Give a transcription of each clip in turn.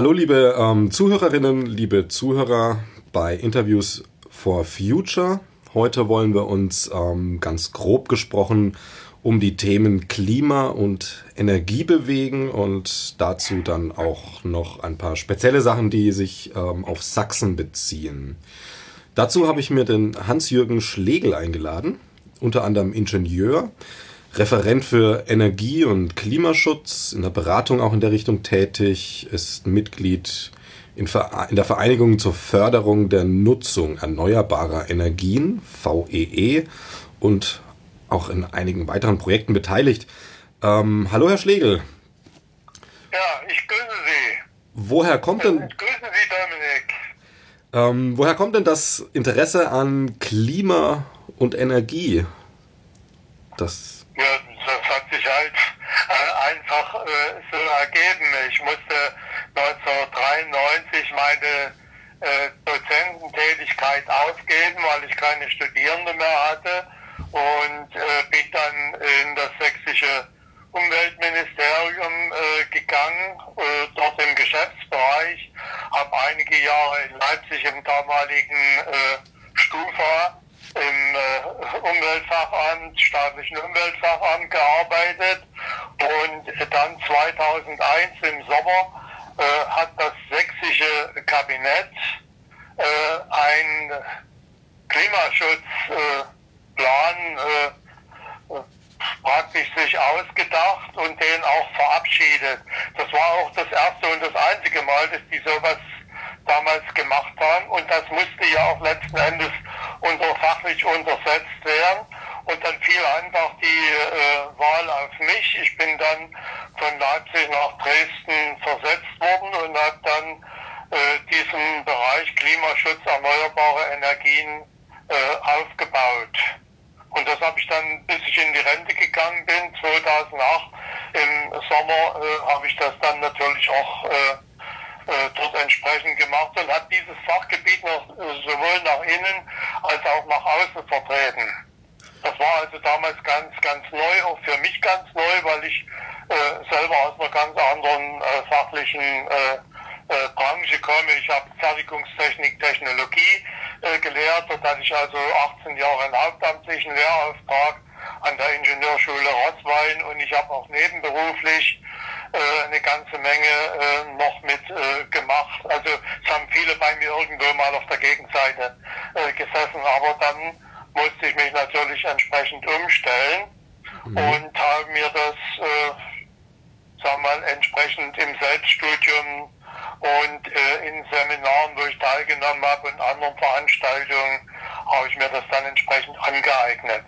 Hallo liebe ähm, Zuhörerinnen, liebe Zuhörer bei Interviews for Future. Heute wollen wir uns ähm, ganz grob gesprochen um die Themen Klima und Energie bewegen und dazu dann auch noch ein paar spezielle Sachen, die sich ähm, auf Sachsen beziehen. Dazu habe ich mir den Hans-Jürgen Schlegel eingeladen, unter anderem Ingenieur, Referent für Energie- und Klimaschutz, in der Beratung auch in der Richtung tätig, ist Mitglied in, der Vereinigung zur Förderung der Nutzung erneuerbarer Energien, VEE, e, und auch in einigen weiteren Projekten beteiligt. Ähm, hallo, Herr Schlegel. Ja, ich grüße Sie. Woher kommt denn. Ich grüße Sie, Dominik. Ähm, woher kommt denn das Interesse an Klima und Energie? Das ja, das hat sich halt äh, einfach äh, so ergeben. Ich musste 1993 meine äh, Dozententätigkeit aufgeben, weil ich keine Studierende mehr hatte und bin dann in das sächsische Umweltministerium äh, gegangen, äh, dort im Geschäftsbereich, habe einige Jahre in Leipzig im damaligen äh, Stufa im äh, Umweltfachamt, staatlichen Umweltfachamt gearbeitet und dann 2001 im Sommer äh, hat das sächsische Kabinett äh, einen Klimaschutzplan äh, äh, praktisch sich ausgedacht und den auch verabschiedet. Das war auch das erste und das einzige Mal, dass die sowas damals gemacht haben und das musste ja auch letzten Endes unter fachlich untersetzt werden. Und dann fiel einfach die äh, Wahl auf mich. Ich bin dann von Leipzig nach Dresden versetzt worden und habe dann äh, diesen Bereich Klimaschutz, erneuerbare Energien äh, aufgebaut. Und das habe ich dann, bis ich in die Rente gegangen bin, 2008 im Sommer, äh, habe ich das dann natürlich auch äh, dort entsprechend gemacht und hat dieses Fachgebiet noch äh, sowohl nach innen als auch nach außen vertreten. Das war also damals ganz, ganz neu, auch für mich ganz neu, weil ich äh, selber aus einer ganz anderen äh, fachlichen äh, äh, Branche komme. Ich habe Fertigungstechnik, Technologie äh, gelehrt. Dort hatte ich also 18 Jahre einen hauptamtlichen Lehrauftrag an der Ingenieurschule Rottwein und ich habe auch nebenberuflich äh, eine ganze Menge äh, noch mit äh, gemacht. Also es haben viele bei mir irgendwo mal auf der Gegenseite äh, gesessen, aber dann musste ich mich natürlich entsprechend umstellen mhm. und habe mir das, äh, sagen wir mal, entsprechend im Selbststudium und äh, in Seminaren, wo ich teilgenommen habe und anderen Veranstaltungen, habe ich mir das dann entsprechend angeeignet.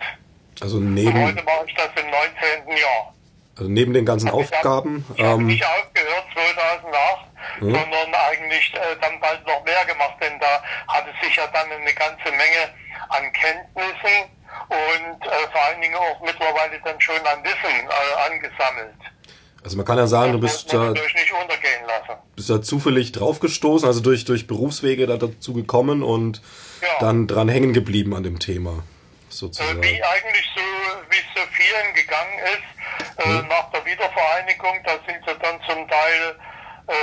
Also neben. Und heute mache ich das im 19. Jahr. Also neben den ganzen also Aufgaben. Ich habe ähm, nicht aufgehört 2008, hm? sondern eigentlich äh, dann bald noch mehr gemacht, denn da hatte sich ja dann eine ganze Menge an Kenntnissen und äh, vor allen Dingen auch mittlerweile dann schon an Wissen äh, angesammelt. Also man kann ja sagen, das du bist da, bist da zufällig draufgestoßen, also durch, durch Berufswege da dazu gekommen und ja. dann dran hängen geblieben an dem Thema. Sozusagen. Äh, wie eigentlich so, wie es so vielen gegangen ist, äh, nach der Wiedervereinigung, da sind sie dann zum Teil äh,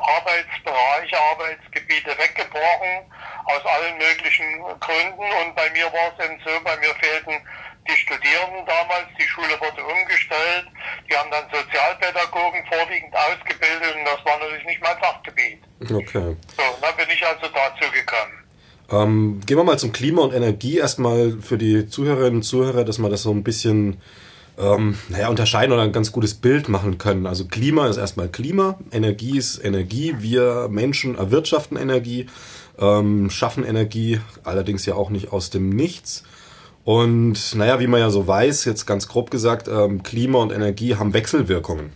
Arbeitsbereiche, Arbeitsgebiete weggebrochen, aus allen möglichen Gründen. Und bei mir war es eben so, bei mir fehlten die Studierenden damals, die Schule wurde umgestellt, die haben dann Sozialpädagogen vorwiegend ausgebildet und das war natürlich nicht mein Fachgebiet. Okay. So, dann bin ich also dazu gekommen. Ähm, gehen wir mal zum Klima und Energie erstmal für die Zuhörerinnen und Zuhörer, dass man das so ein bisschen ähm, naja, unterscheiden oder ein ganz gutes Bild machen können. Also Klima ist erstmal Klima, Energie ist Energie. Wir Menschen erwirtschaften Energie, ähm, schaffen Energie, allerdings ja auch nicht aus dem Nichts. Und naja, wie man ja so weiß, jetzt ganz grob gesagt, ähm, Klima und Energie haben Wechselwirkungen.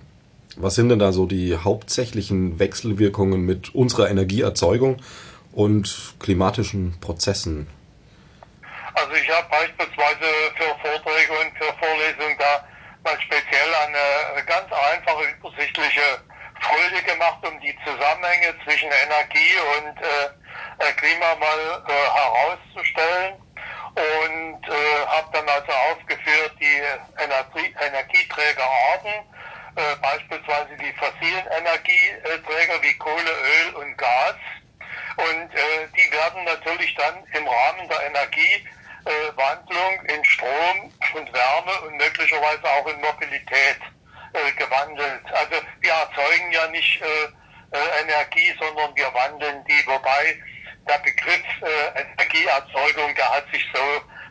Was sind denn da so die hauptsächlichen Wechselwirkungen mit unserer Energieerzeugung und klimatischen Prozessen? Also ich habe beispielsweise für Vorträge und für Vorlesungen da mal speziell eine ganz einfache, übersichtliche Folie gemacht, um die Zusammenhänge zwischen Energie und äh, Klima mal äh, herauszustellen und äh, habe dann also aufgeführt die Energie, Energieträgerarten, äh, beispielsweise die fossilen Energieträger wie Kohle, dann im Rahmen der Energiewandlung in Strom und Wärme und möglicherweise auch in Mobilität äh, gewandelt. Also wir erzeugen ja nicht äh, äh, Energie, sondern wir wandeln die, wobei der Begriff äh, Energieerzeugung, der hat sich so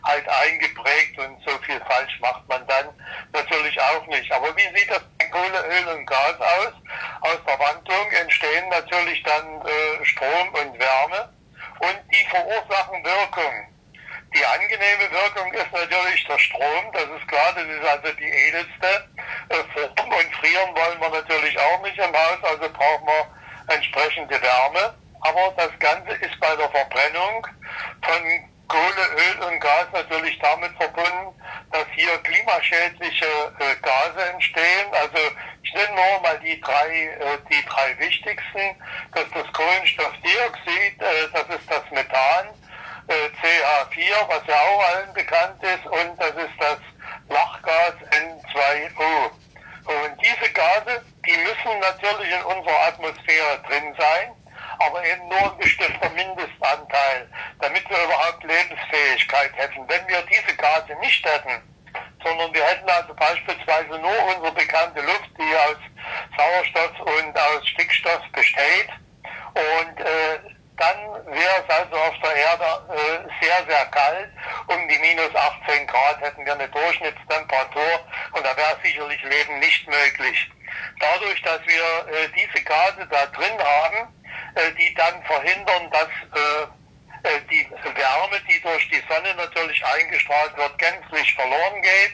halt eingeprägt und so viel falsch macht man dann natürlich auch nicht. Aber wie sieht das bei Kohle, Öl und Gas aus? Aus der Wandlung entstehen natürlich dann äh, Strom und Wärme und die verursachen Wirkung. Die angenehme Wirkung ist natürlich der Strom, das ist klar, das ist also die edelste äh, Form und frieren wollen wir natürlich auch nicht im Haus, also brauchen wir entsprechende Wärme. Aber das Ganze ist bei der Verbrennung von Kohle, Öl und Gas natürlich damit verbunden, dass hier klimaschädliche äh, Gase entstehen. Also ich nenne nur mal die drei, äh, die drei wichtigsten. Das ist das Kohlenstoffdioxid, äh, das ist das Methan, äh, CH4, was ja auch allen bekannt ist, und das ist das Lachgas N2O. Und diese Gase, die müssen natürlich in unserer Atmosphäre drin sein aber eben nur ein bestimmter Mindestanteil, damit wir überhaupt Lebensfähigkeit hätten. Wenn wir diese Gase nicht hätten, sondern wir hätten also beispielsweise nur unsere bekannte Luft, die aus Sauerstoff und aus Stickstoff besteht, und äh, dann wäre es also auf der Erde äh, sehr, sehr kalt. Um die minus 18 Grad hätten wir eine Durchschnittstemperatur und da wäre sicherlich Leben nicht möglich. Dadurch, dass wir äh, diese Gase da drin haben, die dann verhindern, dass äh, äh, die Wärme, die durch die Sonne natürlich eingestrahlt wird, gänzlich verloren geht.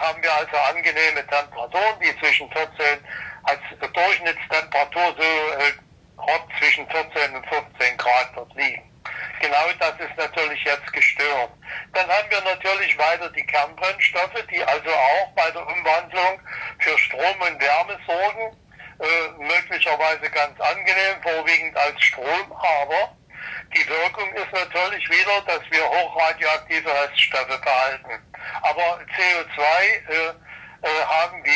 haben wir also angenehme Temperaturen, die zwischen 14 als Durchschnittstemperatur so zwischen 14 und 15 Grad dort liegen. Genau das ist natürlich jetzt gestört. Dann haben wir natürlich weiter die Kernbrennstoffe, die also auch bei der Umwandlung für Strom und Wärme sorgen äh, möglicherweise ganz angenehm, vorwiegend als Strom, aber die Wirkung ist natürlich wieder, dass wir hochradioaktive Reststoffe behalten. Aber CO2 äh, äh, haben wir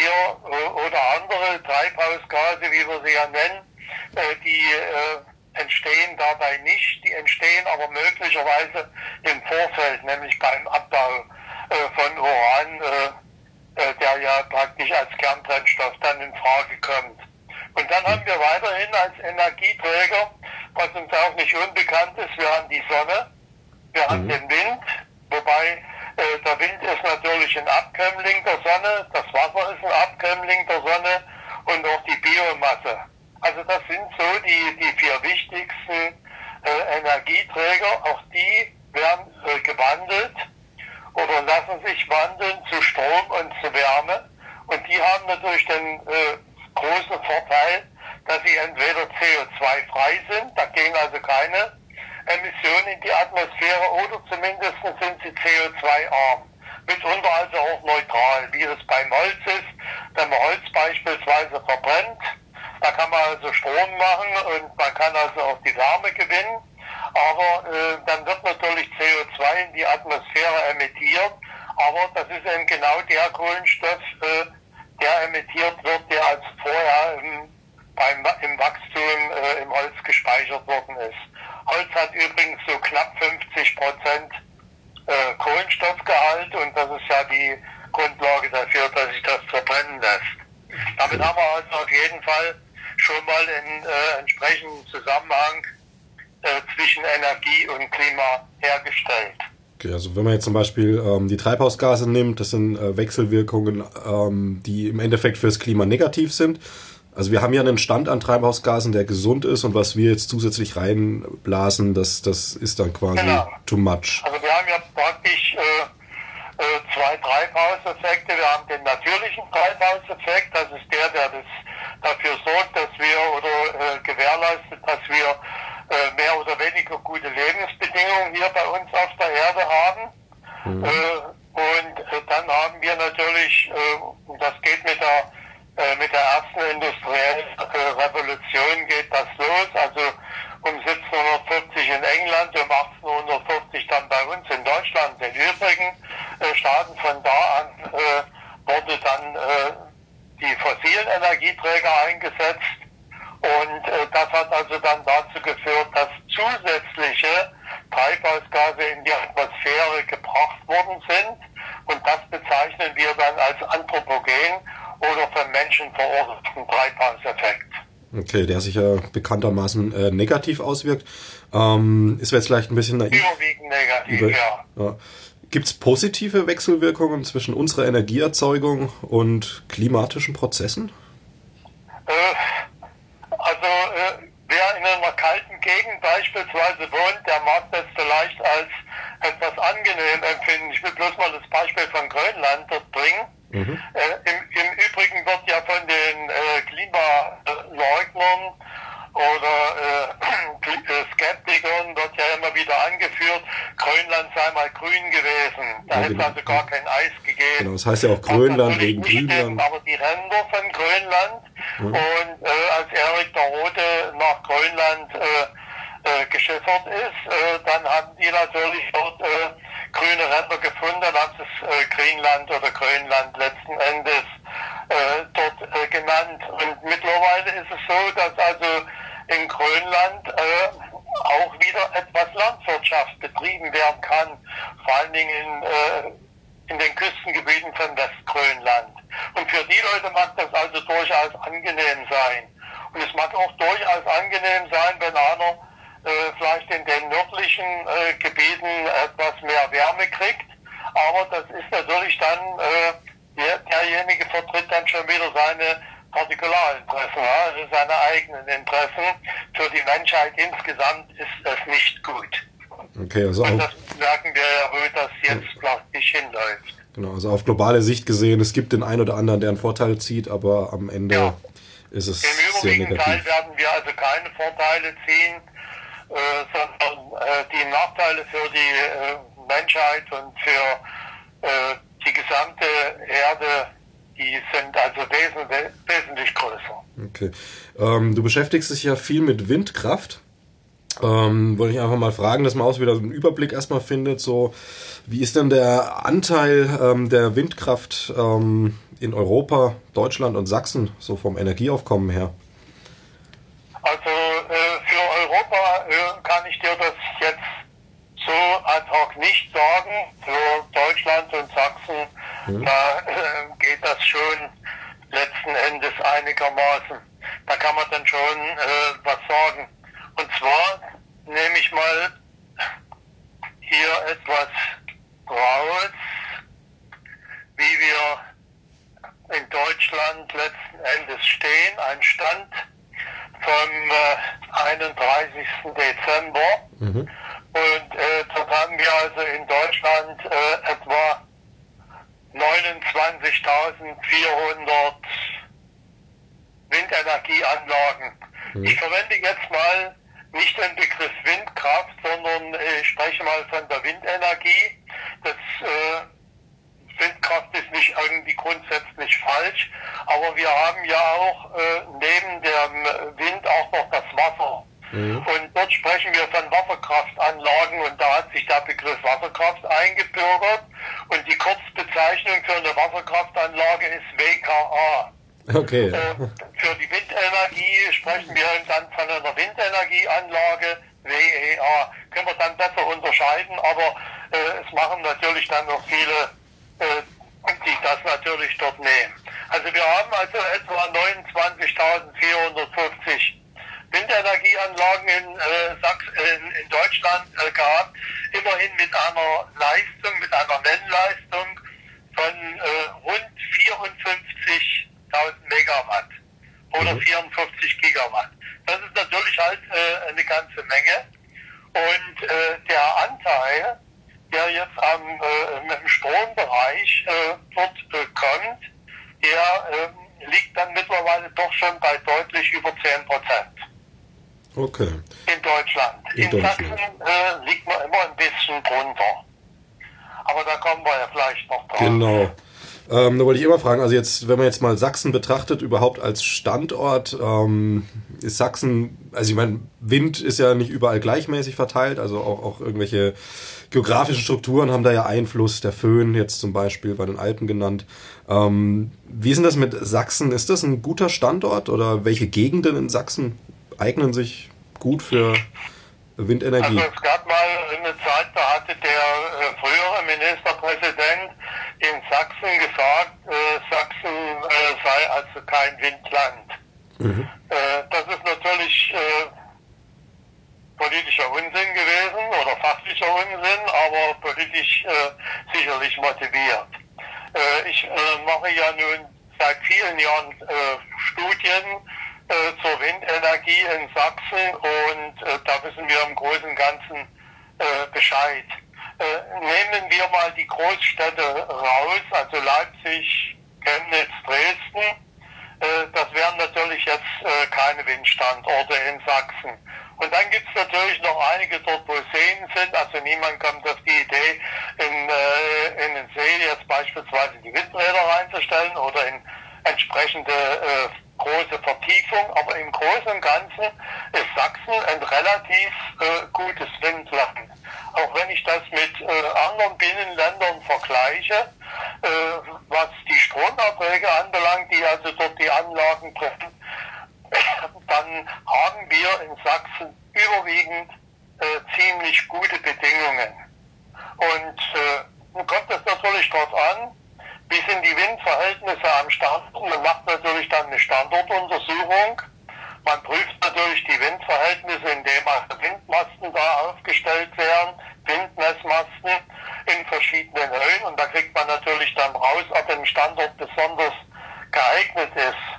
äh, oder andere Treibhausgase, wie wir sie ja nennen, äh, die entstehen dabei nicht. Die entstehen aber möglicherweise im Vorfeld, nämlich beim Abbau von Uran, der ja praktisch als Kernbrennstoff dann in Frage kommt. Und dann haben wir weiterhin als Energieträger, was uns auch nicht unbekannt ist, wir haben die Sonne, wir haben mhm. den Wind, wobei äh, der Wind ist natürlich ein Abkömmling der Sonne, das Wasser ist ein Abkömmling der Sonne und auch die Biomasse. Also das sind so die, die vier wichtigsten äh, Energieträger, auch die werden äh, gewandelt oder lassen sich wandeln zu Strom und zu Wärme. Und die haben natürlich den äh, großen Vorteil, dass sie entweder CO2-frei sind, da gehen also keine Emissionen in die Atmosphäre, oder zumindest sind sie CO2-arm. Mitunter also auch neutral, wie es beim Holz ist. Wenn man Holz beispielsweise verbrennt, da kann man also Strom machen und man kann also auch die Wärme gewinnen. Aber äh, dann wird natürlich CO2 in die Atmosphäre emittiert. Aber das ist eben genau der Kohlenstoff, äh, der emittiert wird, der als vorher im, beim, im Wachstum äh, im Holz gespeichert worden ist. Holz hat übrigens so knapp 50 Prozent äh, Kohlenstoffgehalt und das ist ja die Grundlage dafür, dass sich das verbrennen lässt. Damit haben wir also auf jeden Fall schon mal einen äh, entsprechenden Zusammenhang äh, zwischen Energie und Klima hergestellt. Okay, also wenn man jetzt zum Beispiel ähm, die Treibhausgase nimmt, das sind äh, Wechselwirkungen, ähm, die im Endeffekt fürs Klima negativ sind. Also wir haben ja einen Stand an Treibhausgasen, der gesund ist und was wir jetzt zusätzlich reinblasen, das, das ist dann quasi genau. too much. Also wir haben ja praktisch äh, äh, zwei Treibhauseffekte. Wir haben den natürlichen Treibhauseffekt, das ist der, der das dafür sorgt, dass wir oder äh, gewährleistet, dass wir äh, mehr oder weniger gute Lebensbedingungen hier bei uns auf der Erde haben. Mhm. Äh, und äh, dann haben wir natürlich, äh, das geht mit der, äh, mit der ersten industriellen äh, Revolution geht das los, also um 1740 in England, um 1840 dann bei uns in Deutschland, den übrigen Staaten. Von da an wurde dann die fossilen Energieträger eingesetzt und äh, das hat also dann dazu geführt, dass zusätzliche Treibhausgase in die Atmosphäre gebracht worden sind. Und das bezeichnen wir dann als anthropogen oder vom Menschen verursachten Treibhauseffekt. Okay, der sich ja bekanntermaßen äh, negativ auswirkt. Ähm, ist jetzt vielleicht ein bisschen naiv. Überwiegend negativ, Über ja. ja. Gibt es positive Wechselwirkungen zwischen unserer Energieerzeugung und klimatischen Prozessen? Äh, also äh, wer in einer kalten Gegend beispielsweise wohnt, der mag das vielleicht als etwas angenehm empfinden. Ich will bloß mal das Beispiel von Grönland dort bringen. Mhm. Äh, im, im, Übrigen wird ja von den äh, Klimaleugnern oder äh, äh, Skeptikern wird ja immer wieder angeführt, Grönland sei mal grün gewesen. Da ja, hätte genau. also gar kein Eis gegeben. Genau, das heißt ja auch Grönland wegen Grünland. Aber die Ränder von Grönland mhm. und äh, als Erik der Rote nach Grönland äh, geschiffert ist, äh, dann haben die natürlich dort äh, grüne Ränder gefunden, dann haben es äh, Greenland oder Grönland letzten Endes äh, dort äh, genannt. Und mittlerweile ist es so, dass also in Grönland äh, auch wieder etwas Landwirtschaft betrieben werden kann, vor allen Dingen in, äh, in den Küstengebieten von Westgrönland. Und für die Leute mag das also durchaus angenehm sein. Und es mag auch durchaus angenehm sein, wenn einer äh, vielleicht in den nördlichen äh, Gebieten etwas mehr Wärme kriegt. Aber das ist natürlich dann, äh, der, derjenige vertritt dann schon wieder seine Partikularinteressen, also seine eigenen Interessen. Für die Menschheit insgesamt ist es nicht gut. Okay, also Und das merken wir ja, wo das jetzt praktisch hinläuft. Genau, also auf globale Sicht gesehen, es gibt den einen oder anderen, der einen Vorteil zieht, aber am Ende ja. ist es Im sehr negativ. Teil werden wir also keine Vorteile ziehen, äh, sondern äh, die Nachteile für die äh, Menschheit und für äh, die gesamte Erde die sind also wesentlich, wesentlich größer. Okay. Ähm, du beschäftigst dich ja viel mit Windkraft. Ähm, wollte ich einfach mal fragen, dass man auch wieder so einen Überblick erstmal findet. So, wie ist denn der Anteil ähm, der Windkraft ähm, in Europa, Deutschland und Sachsen, so vom Energieaufkommen her? Also äh, für Europa äh, kann ich dir das jetzt so ad hoc nicht sagen. Für Deutschland und Sachsen Mhm. Da äh, geht das schon letzten Endes einigermaßen. Da kann man dann schon äh, was sagen. Und zwar nehme ich mal hier etwas raus, wie wir in Deutschland letzten Endes stehen. Ein Stand vom äh, 31. Dezember. Mhm. Und äh, dort haben wir also in Deutschland äh, etwa 29.400 Windenergieanlagen. Mhm. Ich verwende jetzt mal nicht den Begriff Windkraft, sondern ich spreche mal von der Windenergie. Das äh, Windkraft ist nicht irgendwie grundsätzlich falsch, aber wir haben ja auch äh, neben dem Wind auch noch das Wasser. Mhm. Und dort sprechen wir von Wasserkraftanlagen und da hat sich der Begriff Wasserkraft eingebürgert und die Kurzbezeichnung für eine Wasserkraftanlage ist WKA. Okay. Äh, Sprechen wir dann von einer Windenergieanlage WEA. Können wir dann besser unterscheiden, aber äh, es machen natürlich dann noch viele, äh, die das natürlich dort nehmen. Also wir haben also etwa 29.450 Windenergieanlagen in, äh, Sachs, in, in Deutschland äh, gehabt, immerhin mit einer Leistung, mit einer Nennleistung von äh, rund 54.000 Megawatt oder mhm. 54 Gigawatt. Das ist natürlich halt äh, eine ganze Menge. Und äh, der Anteil, der jetzt am äh, im Strombereich äh, dort äh, kommt, der äh, liegt dann mittlerweile doch schon bei deutlich über 10 Prozent. Okay. In Deutschland. In, in Deutschland. Sachsen äh, liegt man immer ein bisschen drunter. Aber da kommen wir ja vielleicht noch drauf. Genau. Ähm, da wollte ich immer fragen, also jetzt, wenn man jetzt mal Sachsen betrachtet, überhaupt als Standort, ähm, ist Sachsen, also ich meine, Wind ist ja nicht überall gleichmäßig verteilt, also auch, auch irgendwelche geografischen Strukturen haben da ja Einfluss, der Föhn jetzt zum Beispiel bei den Alpen genannt. Ähm, wie ist denn das mit Sachsen? Ist das ein guter Standort oder welche Gegenden in Sachsen eignen sich gut für Windenergie? Also es gab mal eine Zeit, da hatte der äh, frühere Ministerpräsident in Sachsen gesagt, äh, Sachsen äh, sei also kein Windland. Mhm. Äh, das ist natürlich äh, politischer Unsinn gewesen oder fachlicher Unsinn, aber politisch äh, sicherlich motiviert. Äh, ich mache ja nun seit vielen Jahren Studien zur Windenergie in Sachsen und da wissen wir im Großen und Ganzen Bescheid. nehmen wir mal die Großstädte raus, also Leipzig, Chemnitz, Dresden äh, das wären natürlich jetzt äh, keine Windstandorte in Sachsen. Und dann gibt es natürlich noch einige dort, wo Seen sind. Also niemand kommt auf die Idee, in, äh, in den See jetzt beispielsweise die Windräder reinzustellen oder in entsprechende äh, große Vertiefung. Aber im Großen und Ganzen ist Sachsen ein relativ äh, gutes Windland. Auch wenn ich das mit äh, anderen Binnenländern vergleiche, äh, was die Stromerträge anbelangt, die also dort die Anlagen treffen, dann haben wir in Sachsen überwiegend äh, ziemlich gute Bedingungen. Und äh, nun kommt es natürlich darauf an, wie sind die Windverhältnisse am Standort. Man macht natürlich dann eine Standortuntersuchung. Man prüft natürlich die Windverhältnisse, indem also Windmasten da aufgestellt werden, Windmessmasten in verschiedenen Höhen. Und da kriegt man natürlich dann raus, ob ein Standort besonders geeignet ist.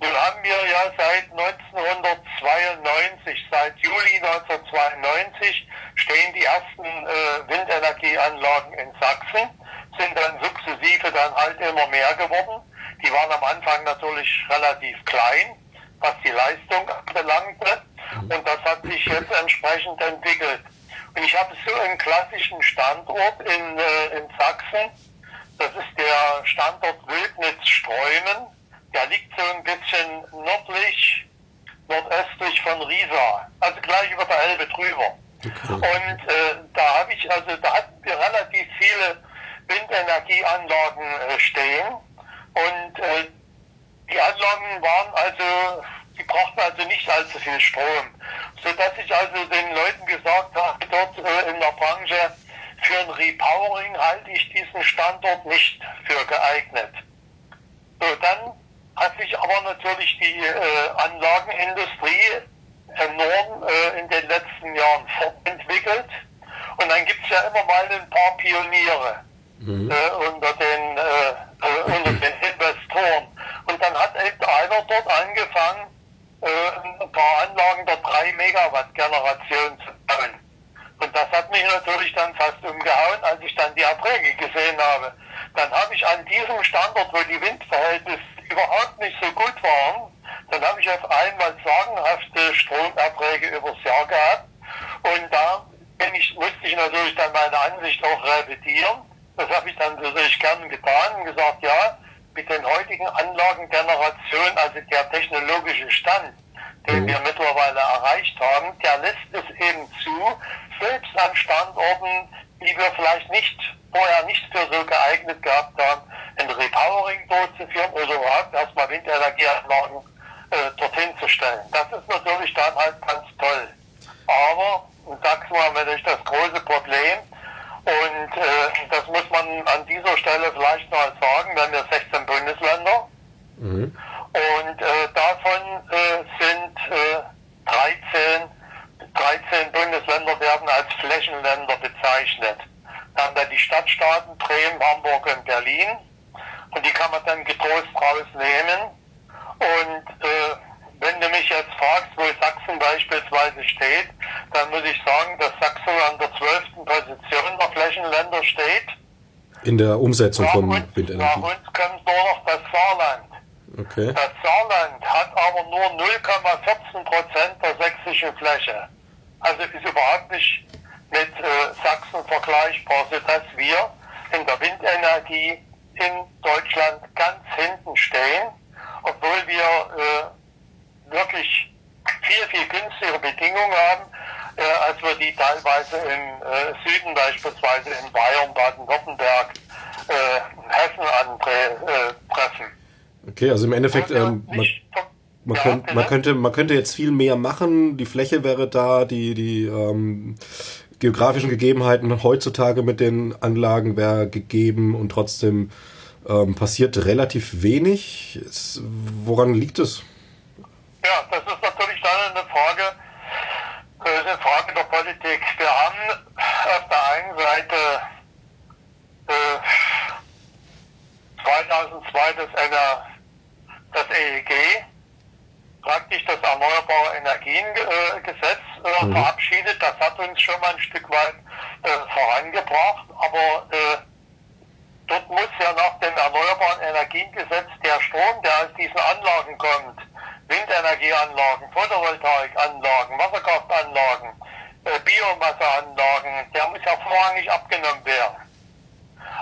Nun haben wir ja seit 1992, seit Juli 1992, stehen die ersten äh, Windenergieanlagen in Sachsen, sind dann sukzessive dann halt immer mehr geworden. Die waren am Anfang natürlich relativ klein, was die Leistung anbelangte. Und das hat sich jetzt entsprechend entwickelt. Und ich habe so einen klassischen Standort in, äh, in Sachsen. Das ist der Standort Wildnitz-Streumen der liegt so ein bisschen nördlich, nordöstlich von Riesa, also gleich über der Elbe drüber. Okay. Und äh, da habe ich, also da hatten wir relativ viele Windenergieanlagen äh, stehen und äh, die Anlagen waren also, die brauchten also nicht allzu viel Strom, sodass ich also den Leuten gesagt habe, dort äh, in der Branche, für ein Repowering halte ich diesen Standort nicht für geeignet. So, dann hat sich aber natürlich die äh, Anlagenindustrie enorm äh, in den letzten Jahren fortentwickelt. Und dann gibt es ja immer mal ein paar Pioniere mhm. äh, unter, den, äh, äh, unter den Investoren. Und dann hat eben einer dort angefangen, äh, ein paar Anlagen der 3 Megawatt Generation zu bauen. Und das hat mich natürlich dann fast umgehauen, als ich dann die Erträge gesehen habe. Dann habe ich an diesem Standort, wo die Windverhältnisse überhaupt nicht so gut waren, dann habe ich auf einmal sagenhafte Stromerträge übers Jahr gehabt. Und da bin ich, musste ich natürlich dann meine Ansicht auch revidieren. Das habe ich dann natürlich gern getan und gesagt, ja, mit den heutigen Anlagengenerationen, also der technologische Stand, den mhm. wir mittlerweile erreicht haben, der lässt es eben zu, selbst an Standorten, die wir vielleicht nicht vorher nicht für so geeignet gehabt haben, ein Repowering durchzuführen oder überhaupt erstmal Windenergieanlagen äh, dorthin zu stellen. Das ist natürlich dann halt ganz toll. Aber, und sag's mal, natürlich das große Problem, und äh, das muss man an dieser Stelle vielleicht noch sagen, wir haben ja 16 Bundesländer. Mhm. Und äh, davon äh, sind 13, äh, 13 Bundesländer werden als Flächenländer bezeichnet. Dann wir die Stadtstaaten Bremen, Hamburg und Berlin. Und die kann man dann getrost rausnehmen. Und äh, wenn du mich jetzt fragst, wo Sachsen beispielsweise steht, dann muss ich sagen, dass Sachsen an der 12. Position der Flächenländer steht. In der Umsetzung von Windenergie. Nach uns kommt nur noch das Saarland. Okay. Das Saarland hat aber nur 0,14 Prozent der sächsischen Fläche. Also ist überhaupt nicht mit äh, Sachsen vergleichbar, sodass wir in der Windenergie in Deutschland ganz hinten stehen, obwohl wir äh, wirklich viel, viel günstigere Bedingungen haben, äh, als wir die teilweise im äh, Süden, beispielsweise in Bayern, Baden-Württemberg, äh, Hessen antreffen. Äh, okay, also im Endeffekt, ähm, man, man, ja, könnt, man, könnte, man könnte jetzt viel mehr machen, die Fläche wäre da, die, die ähm, geografischen Gegebenheiten heutzutage mit den Anlagen wäre gegeben und trotzdem ähm, passiert relativ wenig. Es, woran liegt es? Ja, das ist natürlich dann eine Frage, äh, eine Frage der Politik. Wir haben auf der einen Seite äh, 2002 das, das EEG, praktisch das Erneuerbare Energiengesetz äh, mhm. verabschiedet. Das hat uns schon mal ein Stück weit äh, vorangebracht, aber äh, dort muss ja nach dem Erneuerbaren Energiengesetz der Strom, der aus diesen Anlagen kommt, Windenergieanlagen, Photovoltaikanlagen, Wasserkraftanlagen, äh, Biomasseanlagen, der muss ja vorrangig abgenommen werden.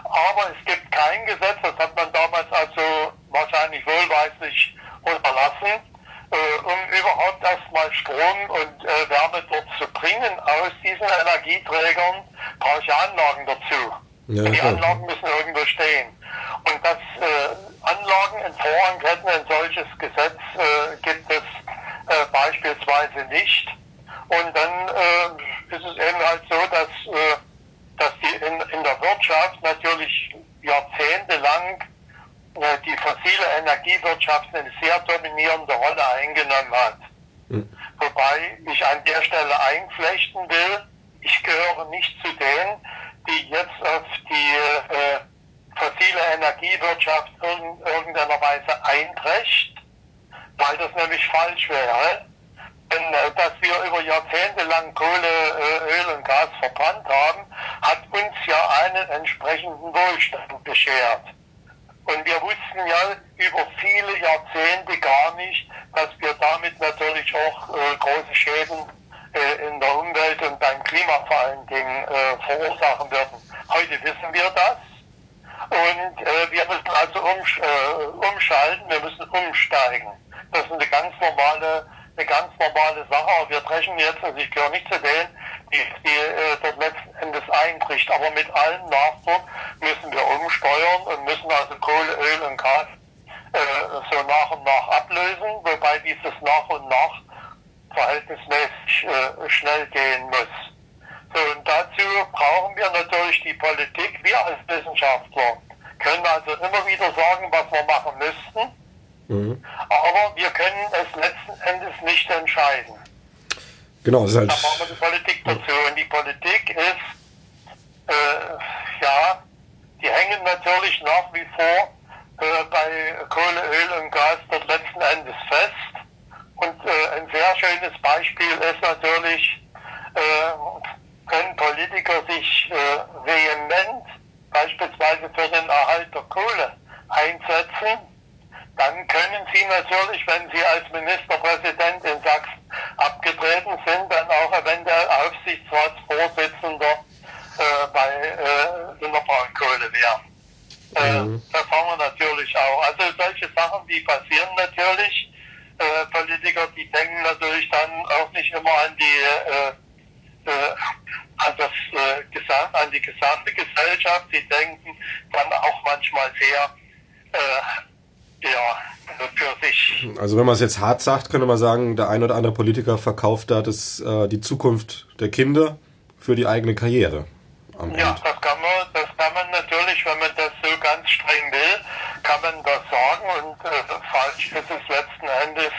Aber es gibt kein Gesetz, das hat man damals also wahrscheinlich wohlweislich unterlassen, äh, um überhaupt erstmal Strom und äh, Wärme dort zu bringen aus diesen Energieträgern, brauche ich Anlagen dazu. Ja, die Anlagen müssen irgendwo stehen. Und dass äh, Anlagen in Vorrang hätten, ein solches Gesetz äh, gibt es äh, beispielsweise nicht. Und dann äh, ist es eben halt so, dass, äh, dass die in, in der Wirtschaft natürlich jahrzehntelang die fossile Energiewirtschaft eine sehr dominierende Rolle eingenommen hat. Mhm. Wobei ich an der Stelle einflechten will, ich gehöre nicht zu denen, die jetzt auf die äh, fossile Energiewirtschaft in irgendeiner Weise einbrecht, weil das nämlich falsch wäre. Denn äh, dass wir über Jahrzehnte lang Kohle, äh, Öl und Gas verbrannt haben, hat uns ja einen entsprechenden Wohlstand beschert. Und wir wussten ja über viele Jahrzehnte gar nicht, dass wir damit natürlich auch äh, große Schäden äh, in der Umwelt und beim Klima vor allen Dingen äh, verursachen würden. Heute wissen wir das. Und äh, wir müssen also um, äh, umschalten, wir müssen umsteigen. Das ist eine ganz normale, eine ganz normale Sache. Aber wir brechen jetzt, also ich gehöre nicht zu denen, die, die äh, dort letzten Endes einbricht. Aber mit allem Nachdruck müssen wir umsteuern und müssen also Kohle, Öl und Gas äh, so nach und nach ablösen, wobei dieses nach und nach verhältnismäßig äh, schnell gehen muss. So, und dazu brauchen wir natürlich die Politik. Wir als Wissenschaftler können also immer wieder sagen, was wir machen müssten, mhm. aber wir können es letzten Endes nicht entscheiden. Genau, ist halt. Da brauchen wir die Politik dazu. Und die Politik ist, äh, ja, die hängen natürlich nach wie vor äh, bei Kohle, Öl und Gas dort letzten Endes fest. Und äh, ein sehr schönes Beispiel ist natürlich, äh, können Politiker sich äh, vehement beispielsweise für den Erhalt der Kohle einsetzen, dann können Sie natürlich, wenn Sie als Ministerpräsident in Sachsen abgetreten sind, dann auch eventuell Aufsichtsratsvorsitzender äh, bei äh, Innerbraunkohle werden. Äh, mhm. Das haben wir natürlich auch. Also solche Sachen, die passieren natürlich. Äh, Politiker, die denken natürlich dann auch nicht immer an die äh, äh, an, das, äh, an die gesamte Gesellschaft. Sie denken dann auch manchmal sehr äh, ja, für sich. Also wenn man es jetzt hart sagt, könnte man sagen, der ein oder andere Politiker verkauft da das, äh, die Zukunft der Kinder für die eigene Karriere. ja, das kann man, das kann man natürlich, wenn man das so ganz streng will, kann man das sagen und äh, falsch ist es letzten Endes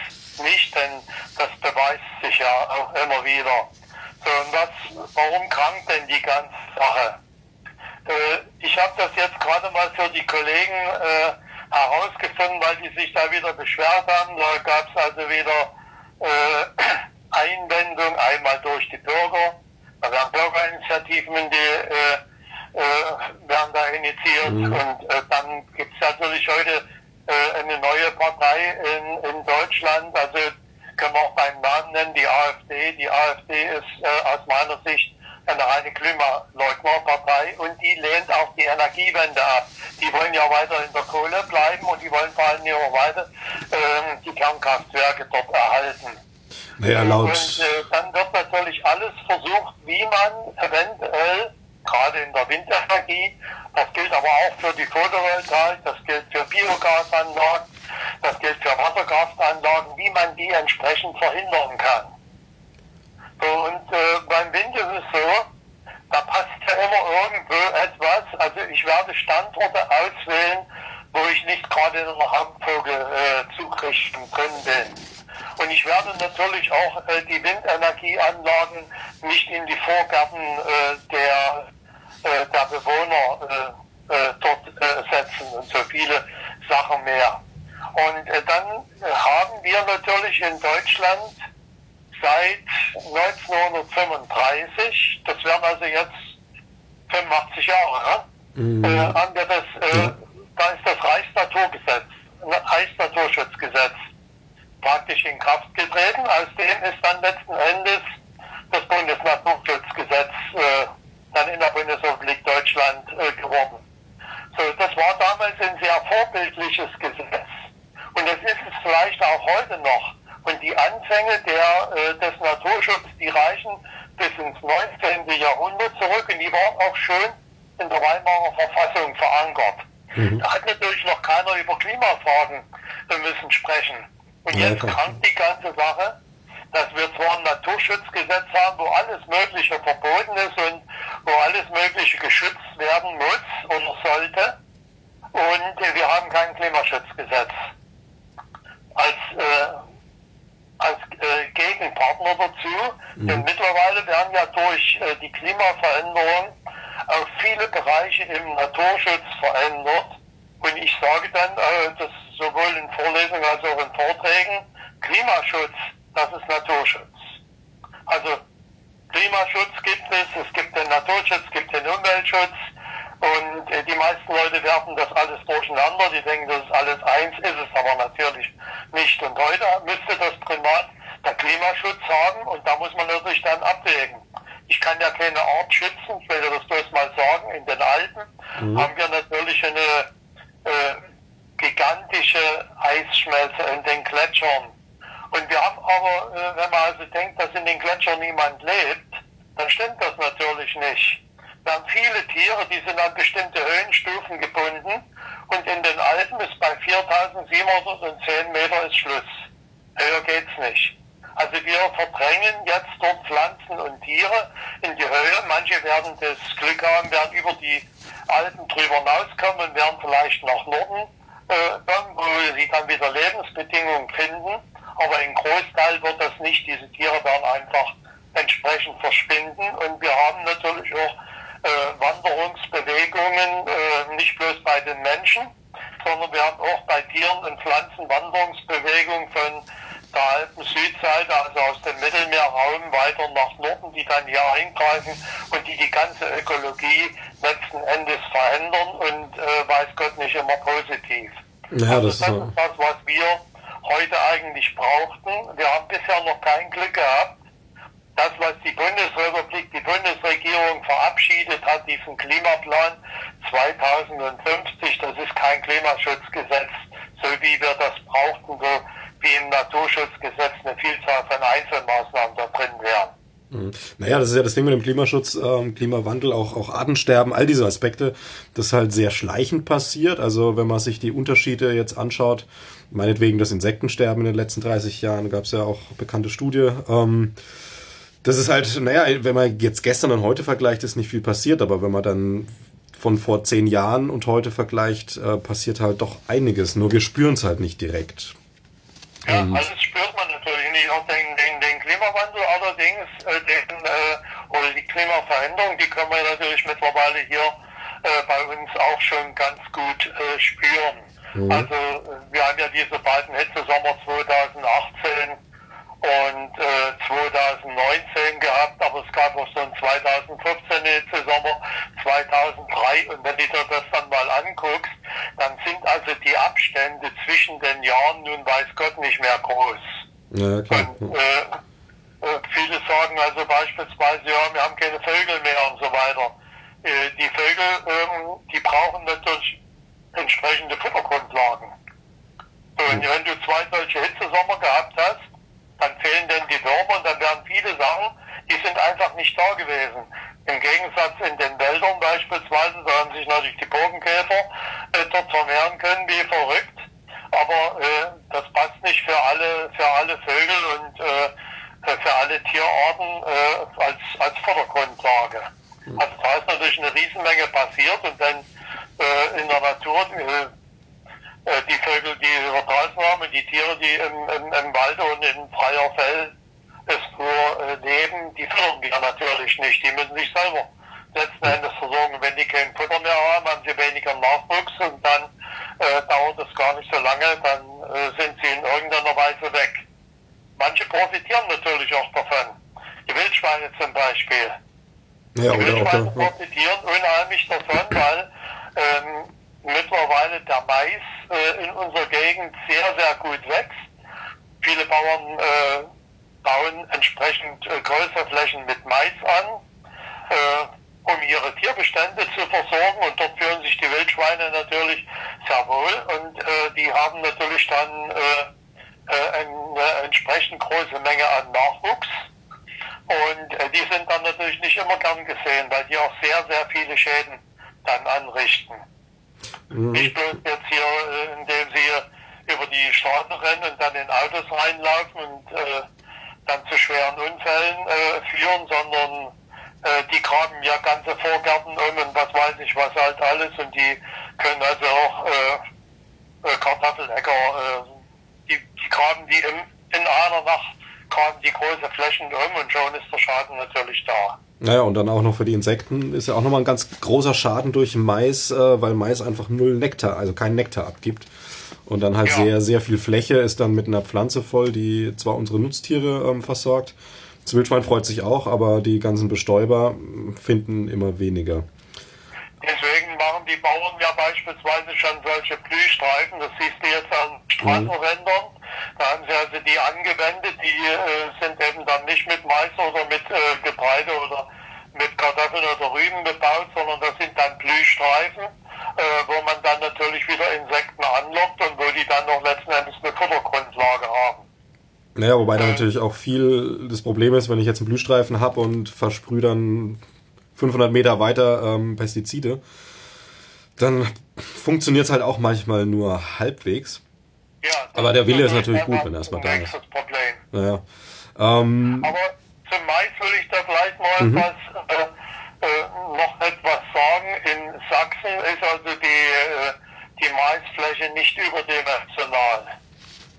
nicht, denn das beweist sich ja auch immer wieder. So, und was, warum krankt denn die ganze Sache? Äh, ich habe das jetzt gerade mal für die Kollegen äh, herausgefunden, weil die sich da wieder beschwert haben. Da gab es also wieder äh, Einwendung, einmal durch die Bürger. Da werden Bürgerinitiativen, die äh, äh, werden da initiiert. Mhm. Und äh, dann gibt es natürlich heute äh, eine neue Partei in, in Deutschland. Also können wir auch beim Namen nennen, die AfD. Die AfD ist äh, aus meiner Sicht eine reine Klimaleugnerpartei und die lehnt auch die Energiewende ab. Die wollen ja weiter in der Kohle bleiben und die wollen vor allem auch weiter äh, die Kernkraftwerke dort erhalten. Naja, laut. Und äh, dann wird natürlich alles versucht, wie man eventuell, gerade in der Windenergie, das gilt aber auch für die Photovoltaik, das gilt für Biogasanlagen, das gilt für Wasserkraftanlagen, wie man die entsprechend verhindern kann. So, und äh, beim Wind ist es so, da passt ja immer irgendwo etwas. Also ich werde Standorte auswählen, wo ich nicht gerade in einer Hauptvogel-Zugrichtung äh, drin bin. Und ich werde natürlich auch äh, die Windenergieanlagen nicht in die Vorgärten äh, der, äh, der Bewohner äh, äh, dort setzen und so viele Sachen mehr. Und dann haben wir natürlich in Deutschland seit 1935, das wären also jetzt 85 Jahre, ne? mhm. äh, wir das, äh, ja. da ist das Reichsnaturgesetz, Reichsnaturschutzgesetz praktisch in Kraft getreten. Aus dem ist dann letzten Endes das Bundesnaturschutzgesetz äh, dann in der Bundesrepublik Deutschland äh, geworden. So, das war damals ein sehr vorbildliches Gesetz. Und das ist es vielleicht auch heute noch. Und die Anfänge der, äh, des Naturschutzes, die reichen bis ins 19. Jahrhundert zurück und die waren auch schön in der Weimarer Verfassung verankert. Mhm. Da hat natürlich noch keiner über Klimafragen müssen sprechen. Und ja, jetzt krankt die ganze Sache, dass wir zwar ein Naturschutzgesetz haben, wo alles Mögliche verboten ist und wo alles Mögliche geschützt werden muss oder sollte. Und äh, wir haben kein Klimaschutzgesetz. Als äh, als äh, Gegenpartner dazu. Mhm. Denn mittlerweile werden ja durch äh, die Klimaveränderung auch viele Bereiche im Naturschutz verändert. Und ich sage dann, äh, dass sowohl in Vorlesungen als auch in Vorträgen, Klimaschutz, das ist Naturschutz. Also Klimaschutz gibt es, es gibt den Naturschutz, es gibt den Umweltschutz, und äh, die meisten Leute werfen das alles durcheinander. Die denken, das ist alles eins, ist es aber natürlich nicht. Und heute müsste das Klimaschutz haben und da muss man natürlich dann abwägen. Ich kann ja keine Art schützen, ich will das bloß mal sagen, in den Alpen mhm. haben wir natürlich eine äh, gigantische Eisschmelze in den Gletschern. Und wir haben aber, äh, wenn man also denkt, dass in den Gletschern niemand lebt, dann stimmt das natürlich nicht. Wir haben viele Tiere, die sind an bestimmte Höhenstufen gebunden und in den Alpen ist bei 4710 Meter ist Schluss. Höher geht's nicht. Also wir verdrängen jetzt dort Pflanzen und Tiere in die Höhe. Manche werden das Glück haben, werden über die Alpen drüber hinauskommen und werden vielleicht nach Norden äh, kommen, wo sie dann wieder Lebensbedingungen finden. Aber im Großteil wird das nicht. Diese Tiere werden einfach entsprechend verschwinden. Und wir haben natürlich auch äh, Wanderungsbewegungen, äh, nicht bloß bei den Menschen, sondern wir haben auch bei Tieren und Pflanzen Wanderungsbewegungen von der Alpen-Südseite, also aus dem Mittelmeerraum weiter nach Norden, die dann hier eingreifen und die die ganze Ökologie letzten Endes verändern und äh, weiß Gott nicht immer positiv. Ja, also das, das ist das, was wir heute eigentlich brauchten. Wir haben bisher noch kein Glück gehabt, das, was die Bundesrepublik, die Bundesregierung verabschiedet hat, diesen Klimaplan 2050, das ist kein Klimaschutzgesetz, so wie wir das brauchten, so wie im Naturschutzgesetz eine Vielzahl von Einzelmaßnahmen da drin wären. Mhm. Naja, das ist ja das Ding mit dem Klimaschutz, ähm, Klimawandel, auch, auch Artensterben, all diese Aspekte, das halt sehr schleichend passiert. Also wenn man sich die Unterschiede jetzt anschaut, meinetwegen das Insektensterben in den letzten 30 Jahren, gab es ja auch bekannte Studie. Ähm, das ist halt, naja, wenn man jetzt gestern und heute vergleicht, ist nicht viel passiert, aber wenn man dann von vor zehn Jahren und heute vergleicht, äh, passiert halt doch einiges. Nur wir spüren es halt nicht direkt. Ja, und also das spürt man natürlich nicht. Auch den, den, den Klimawandel allerdings, äh, den, äh, oder die Klimaveränderung, die können wir natürlich mittlerweile hier äh, bei uns auch schon ganz gut äh, spüren. Mhm. Also wir haben ja diese beiden Hitzesommer 2018 und äh, 2019 gehabt, aber es gab auch so ein 2014 Sommer, 2003 und wenn du dir das dann mal anguckst, dann sind also die Abstände zwischen den Jahren nun weiß Gott nicht mehr groß. Ja, klar. Und, äh, äh, viele sagen also beispielsweise, ja, wir haben keine Vögel mehr und so weiter. Äh, die Vögel, ähm, die brauchen natürlich entsprechende Futtergrundlagen. Und wenn du zwei solche Hitzesommer gehabt hast, dann fehlen denn die Würmer und dann werden viele Sachen, die sind da gewesen. Im Gegensatz in den Wäldern beispielsweise, da haben sich natürlich die Bogenkäfer äh, dort vermehren können wie verrückt. Aber äh, das passt nicht für alle, für alle Vögel und äh, für alle Tierarten äh, als, als Futtergrundlage. Also da ist natürlich eine Riesenmenge passiert und dann äh, in der Natur äh, äh die Vögel, die übertragen haben und die Tiere, die im, im, im Wald und in freier Fell es nur äh, leben, die füttern wir natürlich nicht. Die müssen sich selber letzten Endes versorgen. Wenn die kein Futter mehr haben, haben sie weniger Nachwuchs und dann äh, dauert es lange, dann äh, sind sie in irgendeiner Weise weg. Manche profitieren natürlich auch davon. Die Wildschweine zum Beispiel. Ja, die Wildschweine profitieren unheimlich davon, weil ähm, mittlerweile der Mais äh, in unserer Gegend sehr, sehr gut wächst. Viele Bauern äh, bauen entsprechend äh, größere Flächen mit Mais an, äh, um ihre Tierbestände zu versorgen. Und dort führen sich die Wildschweine natürlich sehr wohl. Und äh, die haben natürlich dann äh, äh, eine entsprechend große Menge an Nachwuchs. Und äh, die sind dann natürlich nicht immer gern gesehen, weil die auch sehr, sehr viele Schäden dann anrichten. Mhm. Nicht bloß jetzt hier, äh, indem sie über die Straße rennen und dann in Autos reinlaufen und äh, dann zu schweren Unfällen äh, führen, sondern äh, die graben ja ganze Vorgärten um und was weiß ich was halt alles und die können also auch äh, äh, Kartoffeläcker, äh, die, die graben die im, in einer Nacht, graben die große Flächen um und schon ist der Schaden natürlich da. Naja, und dann auch noch für die Insekten ist ja auch nochmal ein ganz großer Schaden durch Mais, äh, weil Mais einfach null Nektar, also keinen Nektar abgibt. Und dann halt ja. sehr, sehr viel Fläche ist dann mit einer Pflanze voll, die zwar unsere Nutztiere ähm, versorgt. Das Wildschwein freut sich auch, aber die ganzen Bestäuber finden immer weniger. Deswegen machen die Bauern ja beispielsweise schon solche Blühstreifen, das siehst du jetzt an Straßenrändern. Mhm. Da haben sie also die angewendet, die äh, sind eben dann nicht mit Mais oder mit äh, Getreide oder mit Kartoffeln oder Rüben bebaut, sondern das sind dann Blühstreifen äh, wo man dann natürlich wieder Insekten anlockt und wo die dann noch letzten Endes eine Futtergrundlage haben. Naja, wobei da natürlich auch viel das Problem ist, wenn ich jetzt einen Blühstreifen habe und versprühe dann 500 Meter weiter ähm, Pestizide, dann funktioniert es halt auch manchmal nur halbwegs. Ja, Aber der Wille ist natürlich gut, wenn er erstmal da ist. Naja. Ähm, Aber zum Mais will ich da vielleicht mal mhm. was äh, äh, noch etwas sagen. In Sachsen ist also die, äh, die Maisfläche nicht überdimensional.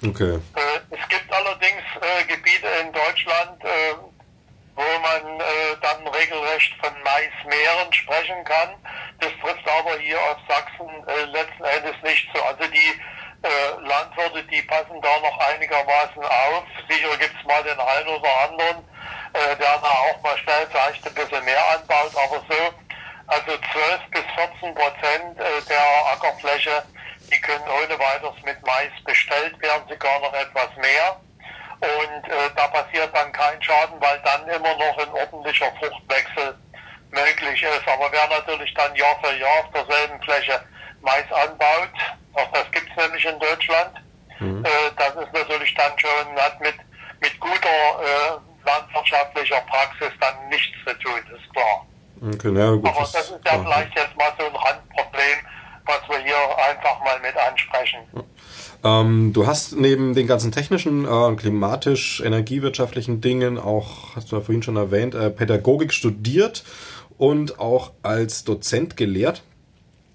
Okay. Äh, es gibt allerdings äh, Gebiete in Deutschland, äh, wo man äh, dann regelrecht von Maismeeren sprechen kann. Das trifft aber hier auf Sachsen letzten Endes nicht so. Also die Landwirte, die passen da noch einigermaßen auf. Sicher gibt es mal den einen oder anderen, äh, der da auch mal schnell vielleicht ein bisschen mehr anbaut, aber so, also 12 bis 14 Prozent äh, der Ackerfläche, die können ohne weiteres mit Mais bestellt werden, sogar noch etwas mehr. Und äh, da passiert dann kein Schaden, weil dann immer noch ein ordentlicher Fruchtwechsel möglich ist. Aber wer natürlich dann Jahr für Jahr auf derselben Fläche Mais anbaut, auch das gibt es nämlich in Deutschland, mhm. äh, das ist natürlich dann schon, hat mit, mit guter äh, landwirtschaftlicher Praxis dann nichts zu tun, ist klar. Okay, na gut, Aber das ist ja klar. vielleicht jetzt mal so ein Randproblem, was wir hier einfach mal mit ansprechen. Ähm, du hast neben den ganzen technischen, äh, klimatisch, energiewirtschaftlichen Dingen auch, hast du ja vorhin schon erwähnt, äh, Pädagogik studiert und auch als Dozent gelehrt.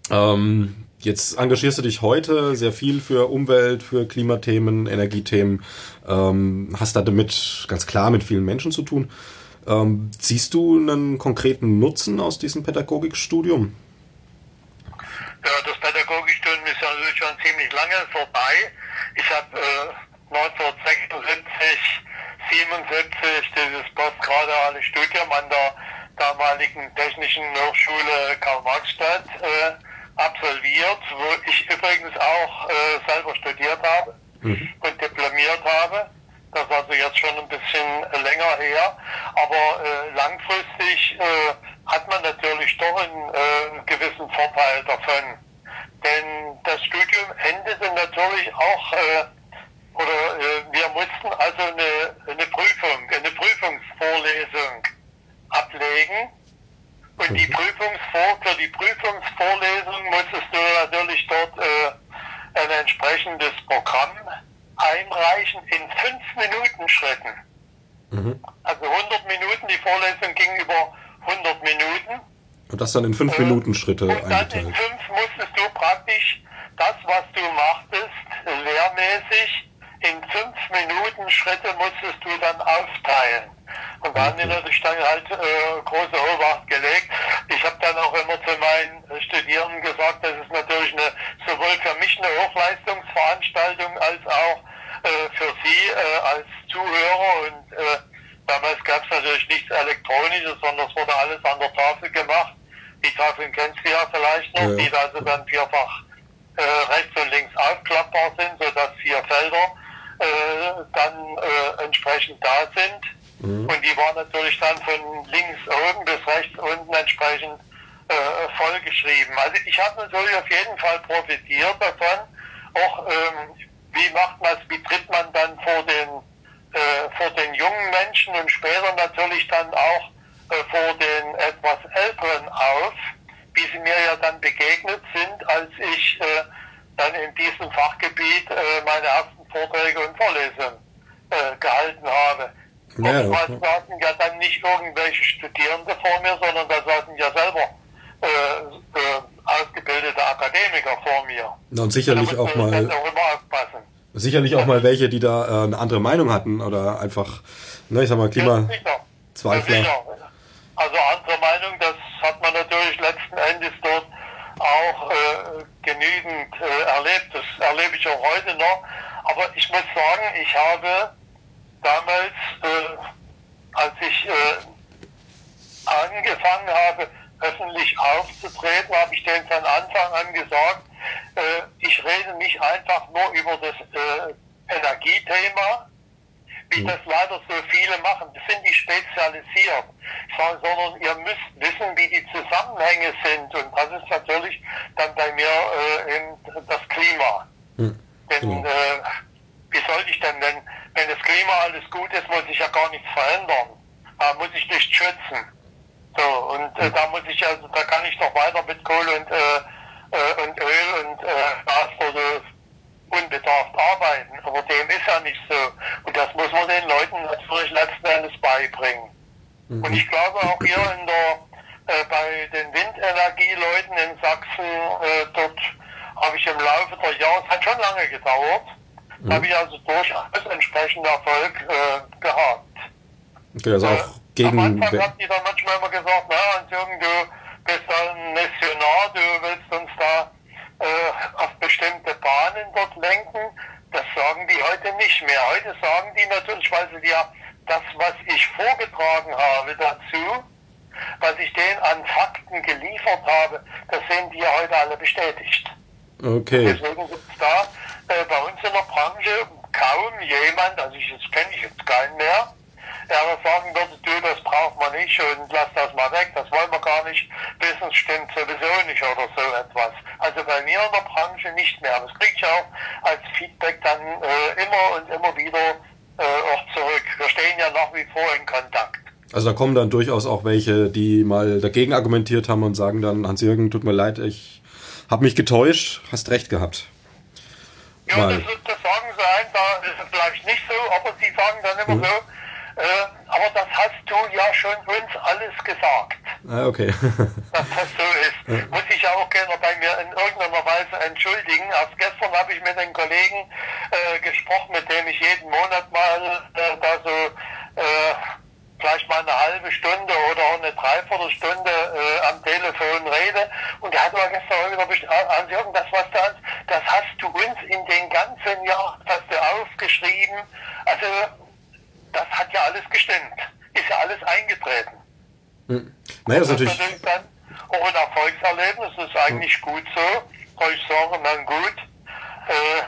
Ähm, Jetzt engagierst du dich heute sehr viel für Umwelt, für Klimathemen, Energiethemen, ähm, hast damit ganz klar mit vielen Menschen zu tun. Ähm, siehst du einen konkreten Nutzen aus diesem Pädagogikstudium? Ja, das ja schon ziemlich lange vorbei. Ich habe äh, 1976, 77 dieses postgraduale Studium an der damaligen Technischen Hochschule Karl-Marx-Stadt äh, absolviert, wo ich übrigens auch äh, selber studiert habe mhm. und diplomiert habe. Das ist also jetzt schon ein bisschen länger her. Aber äh, langfristig äh, hat man natürlich doch einen, äh, einen gewissen Vorteil davon. Denn das Studium endete natürlich auch, äh, oder äh, wir mussten also eine, eine Prüfung, eine Prüfungsvorlesung ablegen und die Prüfungsvor für die Prüfungsvorlesung musstest du natürlich dort äh, ein entsprechendes Programm einreichen in fünf Minuten Schritten. Mhm. Also 100 Minuten, die Vorlesung ging über 100 Minuten. Und das dann in 5 äh, Minuten Schritte und eingeteilt. Dann in 5 musstest du praktisch das, was du machtest, lehrmäßig, in 5 Minuten Schritte musstest du dann aufteilen. Und da haben die natürlich dann halt äh, große Obacht gelegt. Ich habe dann auch immer zu meinen Studierenden gesagt, das ist natürlich eine, sowohl für mich eine Hochleistungsveranstaltung als auch äh, für sie äh, als Zuhörer. Und äh, damals gab es natürlich nichts Elektronisches, sondern es wurde alles an der Tafel gemacht. Die Tafeln kennst du ja vielleicht noch, ja. die also dann vierfach äh, rechts und links aufklappbar sind, sodass vier Felder äh, dann äh, entsprechend da sind. Mhm. Und die war natürlich dann von links oben bis rechts unten entsprechend äh, vollgeschrieben. Also ich habe natürlich auf jeden Fall profitiert davon. Auch ähm, wie macht man es, wie tritt man dann vor den, äh, vor den jungen Menschen und später natürlich dann auch vor den etwas älteren auf, wie sie mir ja dann begegnet sind, als ich äh, dann in diesem Fachgebiet äh, meine ersten Vorträge und Vorlesungen äh, gehalten habe. Ja, Oftmals okay. saßen ja dann nicht irgendwelche Studierende vor mir, sondern da saßen ja selber äh, äh, ausgebildete Akademiker vor mir. und sicherlich auch mal. Auch sicherlich auch mal welche, die da äh, eine andere Meinung hatten oder einfach, ne, ich sag mal, Klimazweifler. Ja, also andere Meinung, das hat man natürlich letzten Endes dort auch äh, genügend äh, erlebt. Das erlebe ich auch heute noch. Aber ich muss sagen, ich habe damals, äh, als ich äh, angefangen habe, öffentlich aufzutreten, habe ich denen von Anfang an gesagt, äh, ich rede nicht einfach nur über das äh, Energiethema, wie mhm. das leider so viele machen. Das sind die spezialisiert, sondern ihr müsst wissen, wie die Zusammenhänge sind. Und das ist natürlich dann bei mir äh, eben das Klima. Mhm. Denn genau. äh, wie soll ich denn, wenn, wenn das Klima alles gut ist, muss ich ja gar nichts verändern. Da muss ich nicht schützen. So, und äh, da muss ich also, da kann ich doch weiter mit Kohle und, äh, äh, und Öl und äh, Gas oder unbedarft arbeiten. Aber dem ist ja nicht so. Und das muss man den Leuten natürlich letzten Endes beibringen. Mhm. Und ich glaube auch hier in der, äh, bei den Windenergieleuten in Sachsen, äh, dort habe ich im Laufe der Jahre, es hat schon lange gedauert, mhm. habe ich also durchaus entsprechenden Erfolg äh, gehabt. Okay, also auch äh, gegen... Am Anfang hat die dann manchmal immer gesagt, na Hans-Jürgen, du bist ein Missionar, du willst uns da äh, auf bestimmte Bahnen dort lenken. Das sagen die heute nicht mehr. Heute sagen sie ja das, was ich vorgetragen habe dazu, was ich denen an Fakten geliefert habe, das sehen die ja heute alle bestätigt. Okay. Deswegen gibt es da äh, bei uns in der Branche kaum jemand, also ich jetzt kenne ich jetzt keinen mehr, der sagen würde, du, das braucht man nicht und lass das mal weg, das wollen wir gar nicht, wissen stimmt sowieso nicht oder so etwas. Also bei mir in der Branche nicht mehr. Das kriege ich auch als Feedback dann äh, immer und immer wieder äh, auch zurück. Wir stehen ja nach wie vor in Kontakt. Also da kommen dann durchaus auch welche, die mal dagegen argumentiert haben und sagen dann, Hans-Jürgen, tut mir leid, ich habe mich getäuscht, hast recht gehabt. Ja, das, das, sagen sie einfach, das ist vielleicht nicht so, aber sie sagen dann immer mhm. so, äh, aber das hast du ja schon uns alles gesagt. Ah, okay. dass das so ist. Ja. Muss ich ja auch gerne bei mir in irgendeiner Weise entschuldigen. Erst gestern habe ich mit einem Kollegen äh, gesprochen, mit dem ich jeden Monat mal äh, da so äh, vielleicht mal eine halbe Stunde oder auch eine Dreiviertelstunde äh, am Telefon rede. Und er hat aber gestern wieder bestimmt, Hans-Jürgen, das was da das hast du uns in den ganzen Jahren, hast du aufgeschrieben. Also das hat ja alles gestimmt. Ist ja alles eingetreten. Hm. Naja, ist natürlich dann auch ein Erfolgserlebnis. Das ist eigentlich hm. gut so. Soll ich sagen, dann gut. Äh,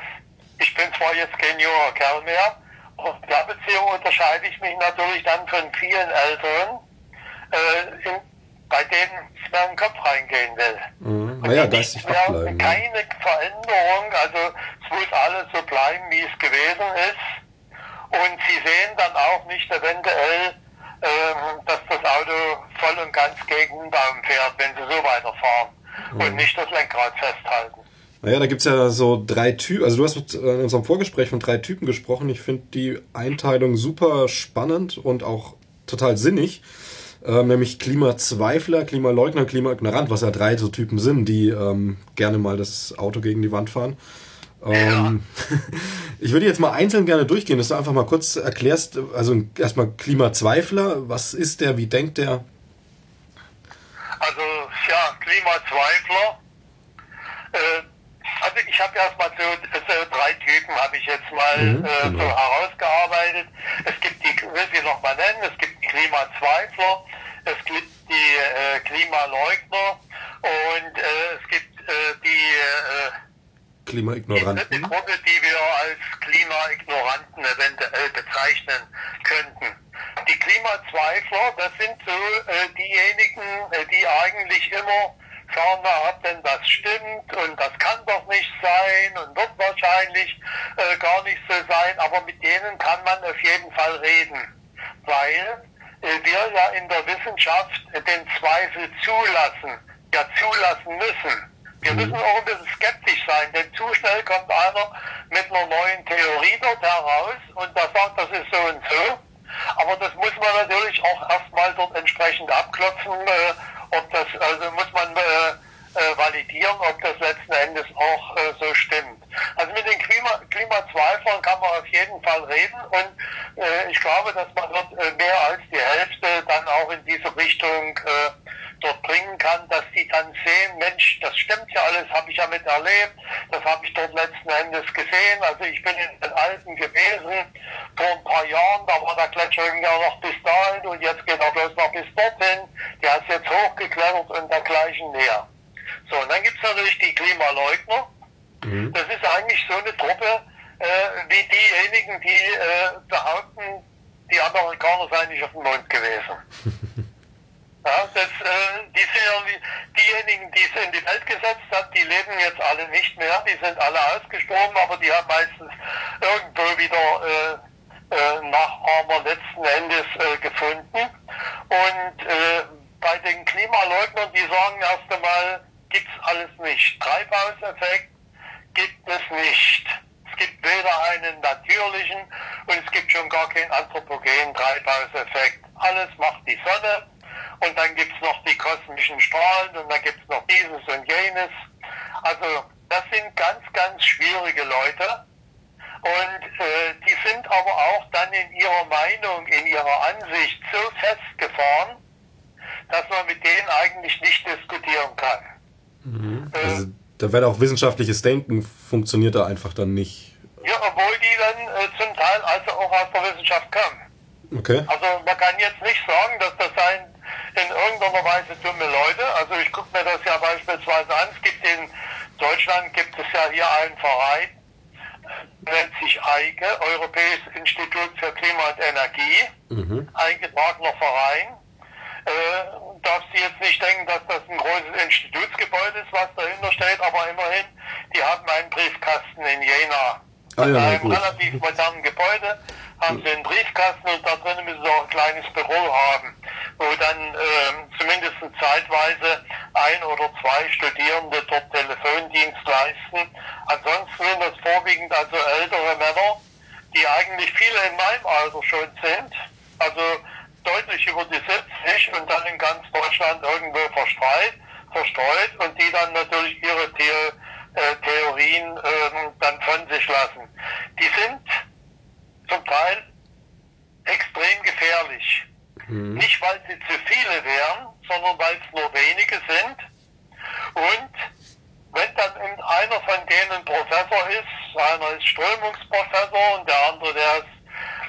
ich bin zwar jetzt kein junger Kerl mehr, in der Beziehung unterscheide ich mich natürlich dann von vielen Älteren, äh, in, bei denen ich mir in den Kopf reingehen will. Mhm. Naja, da ist bleiben. Keine Veränderung, also es muss alles so bleiben, wie es gewesen ist. Und sie sehen dann auch nicht eventuell, ähm, dass das Auto voll und ganz gegen den Baum fährt, wenn sie so weiterfahren mhm. und nicht das Lenkrad festhalten. Naja, da gibt's ja so drei Typen, also du hast äh, in unserem Vorgespräch von drei Typen gesprochen. Ich finde die Einteilung super spannend und auch total sinnig. ähm, nämlich Klimazweifler, Klimaleugner, Klimaignorant, was ja drei so Typen sind, die ähm, gerne mal das Auto gegen die Wand fahren. Ähm, ich würde jetzt mal einzeln gerne durchgehen, dass du einfach mal kurz erklärst, also erstmal Klimazweifler, was ist der, wie denkt der? Also ja, Klimazweifler. Äh, also ich habe erstmal so, so drei Typen habe ich jetzt mal Mhm, äh, genau. so herausgearbeitet. Es gibt die, will ich noch mal nennen, es gibt die Klimazweifler, es gibt die äh, Klimaleugner und äh, es gibt äh, die äh, die Klimaignoranten. Gruppe, die wir als Klimaignoranten eventuell bezeichnen könnten. Die Klimazweifler, das sind so äh, diejenigen, äh, die eigentlich immer sagen, na, ob denn das stimmt und das kann doch nicht sein und wird wahrscheinlich äh, gar nicht so sein, aber mit denen kann man auf jeden Fall reden, weil äh, wir ja in der Wissenschaft den Zweifel zulassen, ja zulassen müssen. Wir müssen auch ein bisschen skeptisch sein, denn zu schnell kommt einer mit einer neuen Theorie dort heraus und der sagt, das ist so und so. Aber das muss man natürlich auch erstmal dort entsprechend abklopfen, äh, ob das, also muss man äh, äh, validieren, ob das letzten Endes auch äh, so stimmt. Also mit den Klima, Klimazweiflern kann man auf jeden Fall reden und äh, ich glaube, dass man dort äh, mehr als die Hälfte dann auch in diese Richtung äh, dort bringen kann, dass die dann sehen, Mensch, das stimmt ja alles, habe ich ja mit erlebt, das habe ich dort letzten Endes gesehen. Also ich bin in den Alpen gewesen vor ein paar Jahren, da war der Gletscher ja noch bis dahin und jetzt geht er bloß noch bis dorthin. Der ist jetzt hochgeklettert und dergleichen mehr. So, und dann gibt's natürlich die Klimaleugner. Mhm. Das ist eigentlich so eine Truppe äh, wie diejenigen, die äh, behaupten, die Amerikaner seien nicht auf dem Mond gewesen. Ja, das, äh, die sind ja diejenigen, die es in die Welt gesetzt hat, die leben jetzt alle nicht mehr, die sind alle ausgestorben, aber die haben meistens irgendwo wieder äh, äh, Nachahmer letzten Endes äh, gefunden. Und bei den Klimaleugnern, die sagen erst einmal, gibt's alles nicht. Treibhauseffekt gibt es nicht. Es gibt weder einen natürlichen und es gibt schon gar keinen anthropogenen Treibhauseffekt. Alles macht die Sonne und dann gibt's noch die kosmischen Strahlen und dann gibt's noch dieses und jenes. Also das sind ganz, ganz schwierige Leute. Und äh, die sind aber auch dann in ihrer Meinung, in ihrer Ansicht so festgefahren, dass man mit denen eigentlich nicht diskutieren kann. Äh, Also da wird auch wissenschaftliches Denken funktioniert da einfach dann nicht. ja, obwohl die dann äh, zum Teil also auch aus der Wissenschaft kommen. Okay. Also man kann jetzt nicht sagen, dass das seien in irgendeiner Weise dumme Leute. Also ich gucke mir das ja beispielsweise an. Es gibt in Deutschland gibt es ja hier einen Verein, nennt sich EIGE, Europäisches Institut für Klima und Energie, Mhm. eingetragener Verein. Jetzt nicht denken, dass das ein großes Institutsgebäude ist, was dahinter steht, aber immerhin, die haben einen Briefkasten in Jena. Ah in einem gut. relativ modernen Gebäude haben sie einen Briefkasten und da drinnen müssen sie auch ein kleines Büro haben, wo dann ähm, zumindest zeitweise ein oder zwei Studierende dort Telefondienst leisten. Ansonsten sind das vorwiegend also ältere Männer, die eigentlich viele in meinem Alter schon sind, also deutlich über die 70 und dann in ganz Deutschland irgendwo verstreut, verstreut und die dann natürlich ihre The äh, Theorien ähm, dann von sich lassen. Die sind zum Teil extrem gefährlich. Nicht, weil sie zu viele wären, sondern weil es nur wenige sind. Und wenn dann einer von denen Professor ist, einer ist Strömungsprofessor und der andere, der ist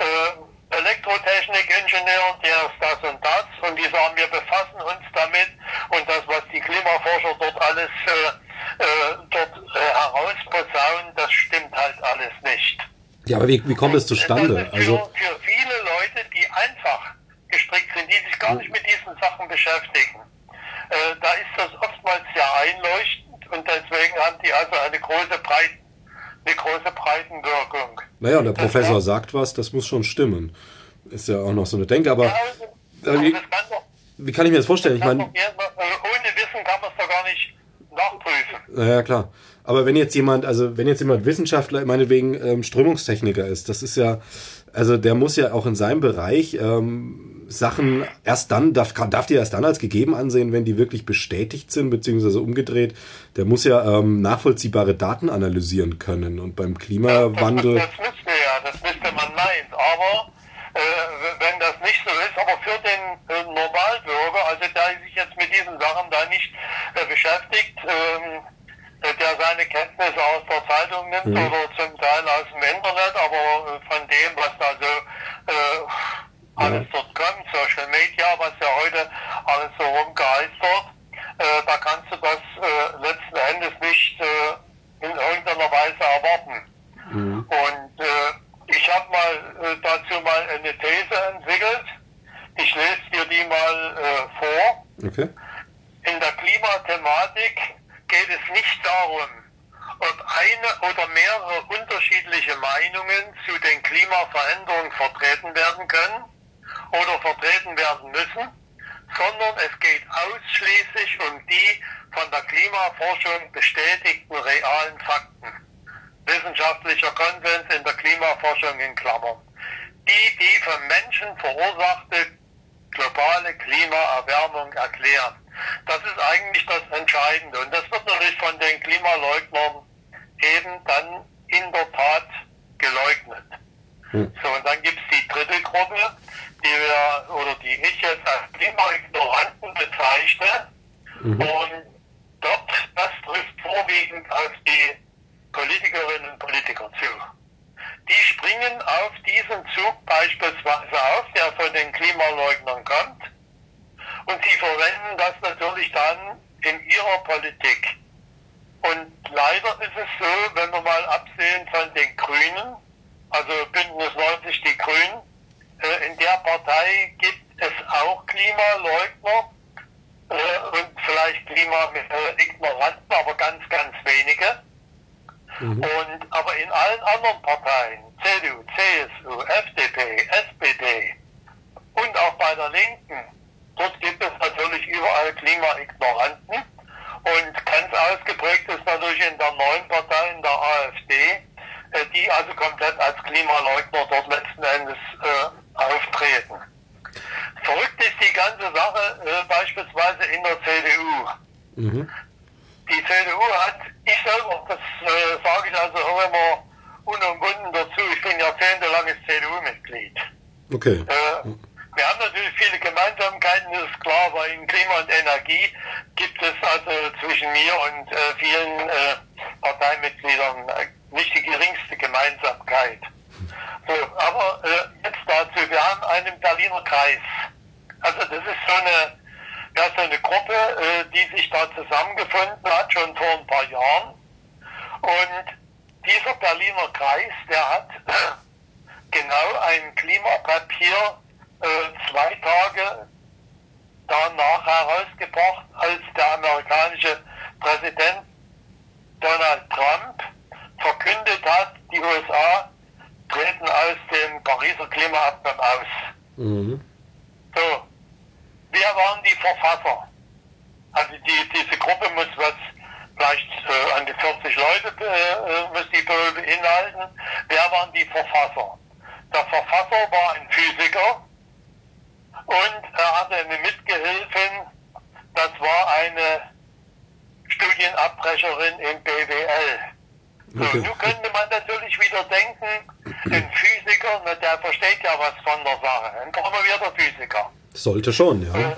äh, Elektrotechnikingenieur, der ist das und das und die sagen, wir befassen uns damit und das, was die Klimaforscher dort alles äh, äh, dort äh, herausposaunen, das stimmt halt alles nicht. Ja, aber wie, wie kommt es zustande? Das ist Also, für, für viele Leute, die einfach gestrickt sind, die sich gar nicht mit diesen Sachen beschäftigen, äh, da ist das oftmals sehr einleuchtend und deswegen haben die also eine große, Breit, eine große Breitenwirkung. naja, und der Das Professor war- sagt was, das muss schon stimmen. Ist ja auch noch so eine Denke, aber Ja, also, wie- das kann doch, wie kann ich mir das vorstellen? Ich kann meine, also ohne Wissen kann man es doch gar nicht nachprüfen. naja, klar. Aber wenn jetzt jemand, also wenn jetzt jemand Wissenschaftler, meinetwegen ähm, Strömungstechniker ist, das ist ja, also der muss ja auch in seinem Bereich ähm, Sachen erst dann, darf, darf die erst dann als gegeben ansehen, wenn die wirklich bestätigt sind, beziehungsweise umgedreht. Der muss ja ähm, nachvollziehbare Daten analysieren können. Und beim Klimawandel. Das, das müsste ja, das müsste man meinen. Aber äh, wenn das nicht so ist, aber für den äh, Normalbürger, also der sich jetzt mit diesen Sachen da nicht äh, beschäftigt, ähm, der seine Kenntnisse aus der Zeitung nimmt mhm. oder zum Teil aus dem Internet, aber von dem, was da so äh, alles dort kommt, Social Media, was ja heute alles so rumgeistert, äh, da kannst du das äh, letzten Endes nicht äh, in irgendeiner Weise erwarten. Mhm. Und äh, ich habe mal äh, dazu mal eine These entwickelt. Ich lese dir die mal äh, vor. Okay. In der Klimathematik geht es nicht darum, ob eine oder mehrere unterschiedliche Meinungen zu den Klimaveränderungen vertreten werden können oder vertreten werden müssen, sondern es geht ausschließlich um die von der Klimaforschung bestätigten realen Fakten. Wissenschaftlicher Konsens in der Klimaforschung in Klammern. Die die vom Menschen verursachte globale Klimaerwärmung erklären. Das ist eigentlich das Entscheidende. Und das wird natürlich von den Klimaleugnern eben dann in der Tat geleugnet. Hm. So, und dann gibt es die dritte Gruppe, die wir oder die ich jetzt als Klimaignoranten bezeichne. Mhm. Und dort, das trifft vorwiegend auf die Politikerinnen und Politiker zu. Die springen auf diesen Zug beispielsweise auf, der von den Klimaleugnern kommt. Und sie verwenden das natürlich dann in ihrer Politik. Und leider ist es so, wenn wir mal absehen von den Grünen, also Bündnis 90 die Grünen, in der Partei gibt es auch Klimaleugner äh, und vielleicht Klimaignoranten, aber ganz, ganz wenige. Mhm. Und, aber in allen anderen Parteien, CDU, CSU, FDP, SPD und auch bei der Linken, dort gibt es natürlich überall Klimaignoranten. Und ganz ausgeprägt ist natürlich in der neuen Partei, in der AfD, äh, die also komplett als Klimaleugner dort letzten Endes äh, auftreten. Verrückt ist die ganze Sache äh, beispielsweise in der CDU. Mhm. Die CDU hat, ich selber, das äh, sage ich also auch immer unumwunden dazu, ich bin jahrzehntelanges CDU-Mitglied. Okay. Äh, wir haben natürlich viele Gemeinsamkeiten, das ist klar, weil in Klima und Energie gibt es also zwischen mir und äh, vielen äh, Parteimitgliedern äh, nicht die geringste Gemeinsamkeit. So, aber äh, jetzt dazu, wir haben einen Berliner Kreis. Also das ist so eine ja, so eine Gruppe, äh, die sich da zusammengefunden hat, schon vor ein paar Jahren. Und dieser Berliner Kreis, der hat genau ein Klimapapier äh, zwei Tage danach herausgebracht, als der amerikanische Präsident Donald Trump verkündet hat, die USA treten aus dem Pariser Klimaabkommen aus. Mhm. So, wer waren die Verfasser? Also die, diese Gruppe muss was vielleicht äh, an die 40 Leute äh, muss die beinhalten. Wer waren die Verfasser? Der Verfasser war ein Physiker und er hatte eine Mitgehilfin, das war eine Studienabbrecherin im BWL. So, okay. nun könnte man natürlich wieder denken, ein Physiker, der versteht ja was von der Sache, ein promovierter Physiker. Sollte schon, ja. Äh,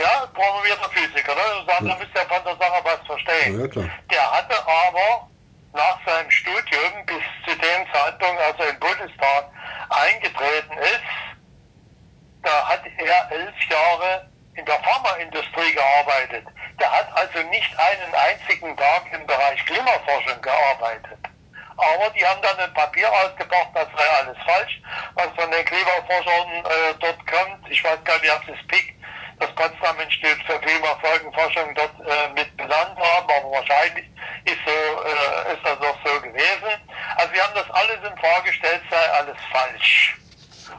ja, promovierter Physiker, ne? Sagen, ja. müsste ja von der Sache was verstehen. Ja, klar. Der hatte aber nach seinem Studium bis zu dem Zeitpunkt, als er im Bundestag eingetreten ist, da hat er elf Jahre in der Pharmaindustrie gearbeitet. Der hat also nicht einen einzigen Tag im Bereich Klimaforschung gearbeitet. Aber die haben dann ein Papier ausgebracht, das sei alles falsch, was von den Klimaforschern äh, dort kommt. Ich weiß gar nicht, ob sie das PIC, das Potsdam Institut für Klimafolgenforschung, dort äh, mit benannt haben, aber wahrscheinlich ist, so, äh, ist das auch so gewesen. Also wir haben das alles in Frage gestellt, sei alles falsch.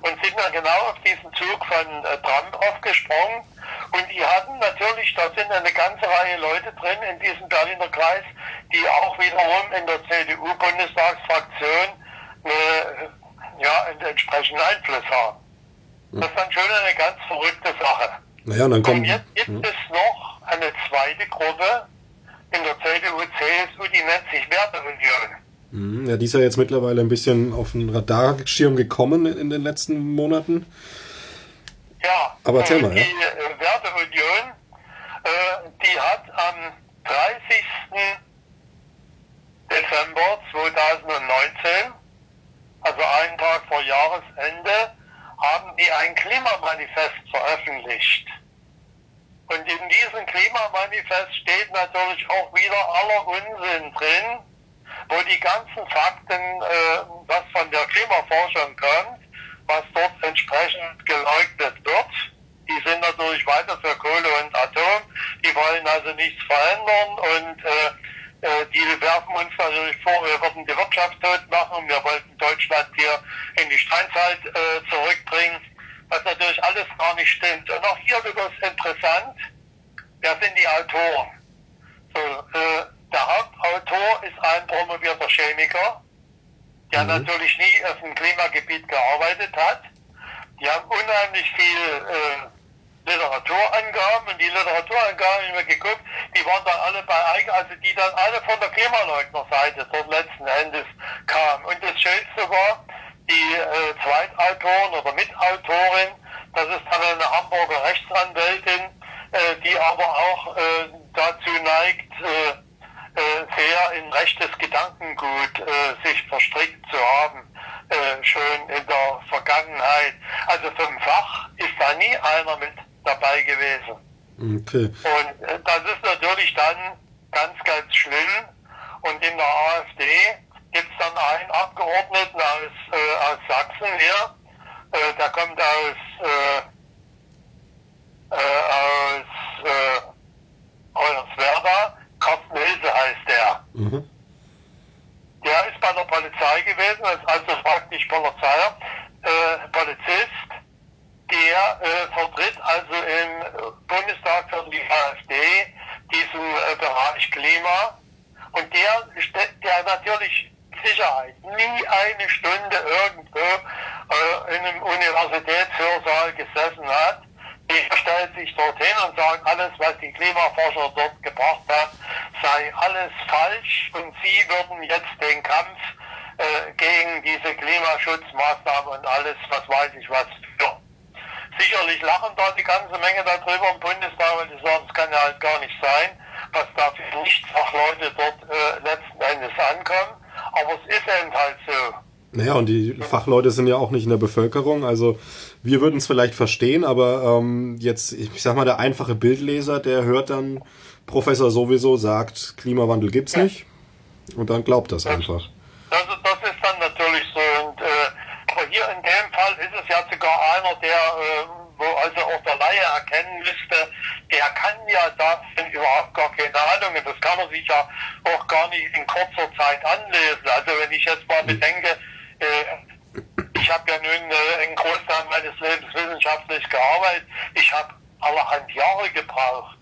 Und sind dann genau auf diesen Zug von äh, Trump aufgesprungen. Und die hatten natürlich, da sind eine ganze Reihe Leute drin in diesem Berliner Kreis, die auch wiederum in der CDU-Bundestagsfraktion äh, ja, einen entsprechenden Einfluss haben. Das ist dann schon eine ganz verrückte Sache. Naja, und dann kommt. Und jetzt gibt hm. es noch eine zweite Gruppe in der CDU, CSU, die nennt sich Werteunion. Hm, Ja, die ist ja jetzt mittlerweile ein bisschen auf den Radarschirm gekommen in den letzten Monaten. Ja, Aber erzähl äh, mal, die ja. äh, Werteunion, äh, die hat am 30. Dezember 2019, also einen Tag vor Jahresende, haben die ein Klimamanifest veröffentlicht. Und in diesem Klimamanifest steht natürlich auch wieder aller Unsinn drin, wo die ganzen Fakten, äh, was von der Klimaforschung kommt, was dort entsprechend geleugnet wird. Die sind natürlich weiter für Kohle und Atom. Die wollen also nichts verändern und äh, äh, die werfen uns natürlich vor, wir würden die Wirtschaft tot machen. Wir wollten Deutschland hier in die Steinzeit äh, zurückbringen, was natürlich alles gar nicht stimmt. Und auch hier wird es interessant, wer sind die Autoren? So, äh, der Hauptautor ist ein promovierter Chemiker, der natürlich nie auf dem Klimagebiet gearbeitet hat. Die haben unheimlich viel äh, Literaturangaben und die Literaturangaben, die wir geguckt, die waren dann alle bei Eigen, also die dann alle von der Klimaleugnerseite dort letzten Endes kamen. Und das Schönste war, die äh, Zweitautorin oder Mitautorin, das ist dann eine Hamburger Rechtsanwältin, äh, die aber auch äh, dazu neigt, äh, sehr in rechtes Gedankengut äh, sich verstrickt zu haben, äh, schon in der Vergangenheit. Also vom Fach ist da nie einer mit dabei gewesen. Okay. Und äh, das ist natürlich dann ganz, ganz schlimm. Und in der AfD gibt es dann einen Abgeordneten aus, äh, aus Sachsen hier, äh, der kommt aus, äh, äh, aus äh, Hoyerswerda, Carsten Hilse heißt der. Mhm. Der ist bei der Polizei gewesen, also praktisch Polizei, äh, Polizist, der äh, vertritt also im Bundestag für die AfD diesen äh, Bereich Klima und der, der natürlich Sicherheit nie eine Stunde irgendwo äh, in einem Universitätshörsaal gesessen hat. Der stellt sich dorthin und sagt, alles, was die Klimaforscher dort gebracht haben, sei alles falsch und sie würden jetzt den Kampf äh, gegen diese Klimaschutzmaßnahmen und alles, was weiß ich was, führen. Sicherlich lachen da die ganze Menge darüber im Bundestag, weil die sagen, es kann ja halt gar nicht sein, was da für Nichtfachleute dort äh, letzten Endes ankommen. Aber es ist eben halt so. Naja, und die Fachleute sind ja auch nicht in der Bevölkerung. Also wir würden es vielleicht verstehen, aber ähm, jetzt, ich sag mal, der einfache Bildleser, der hört dann, Professor sowieso sagt, Klimawandel gibt's nicht. Und dann glaubt das einfach. Das, ist- das ist dann natürlich so. Und, äh, aber hier in dem Fall ist es ja sogar einer, der, äh, wo also auch der Laie erkennen müsste, der kann ja davon überhaupt gar keine Ahnung. Und das kann man sich ja auch gar nicht in kurzer Zeit anlesen. Also wenn ich jetzt mal bedenke, äh, ich habe ja nun äh, einen Großteil meines Lebens wissenschaftlich gearbeitet. Ich habe allerhand Jahre gebraucht,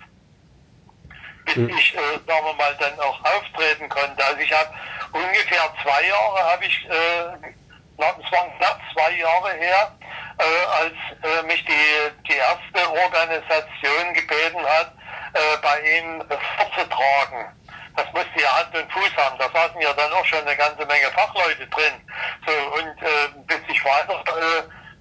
bis ich, äh, sagen wir mal, dann auch auftreten konnte. Also ich habe ungefähr zwei Jahre, habe ich, äh, es waren knapp zwei Jahre her, äh, als äh, mich die, die erste Organisation gebeten hat, äh, bei ihnen vorzutragen. Das musste ja Hand und Fuß haben. Da saßen ja dann auch schon eine ganze Menge Fachleute drin. So, und äh, bis ich weiter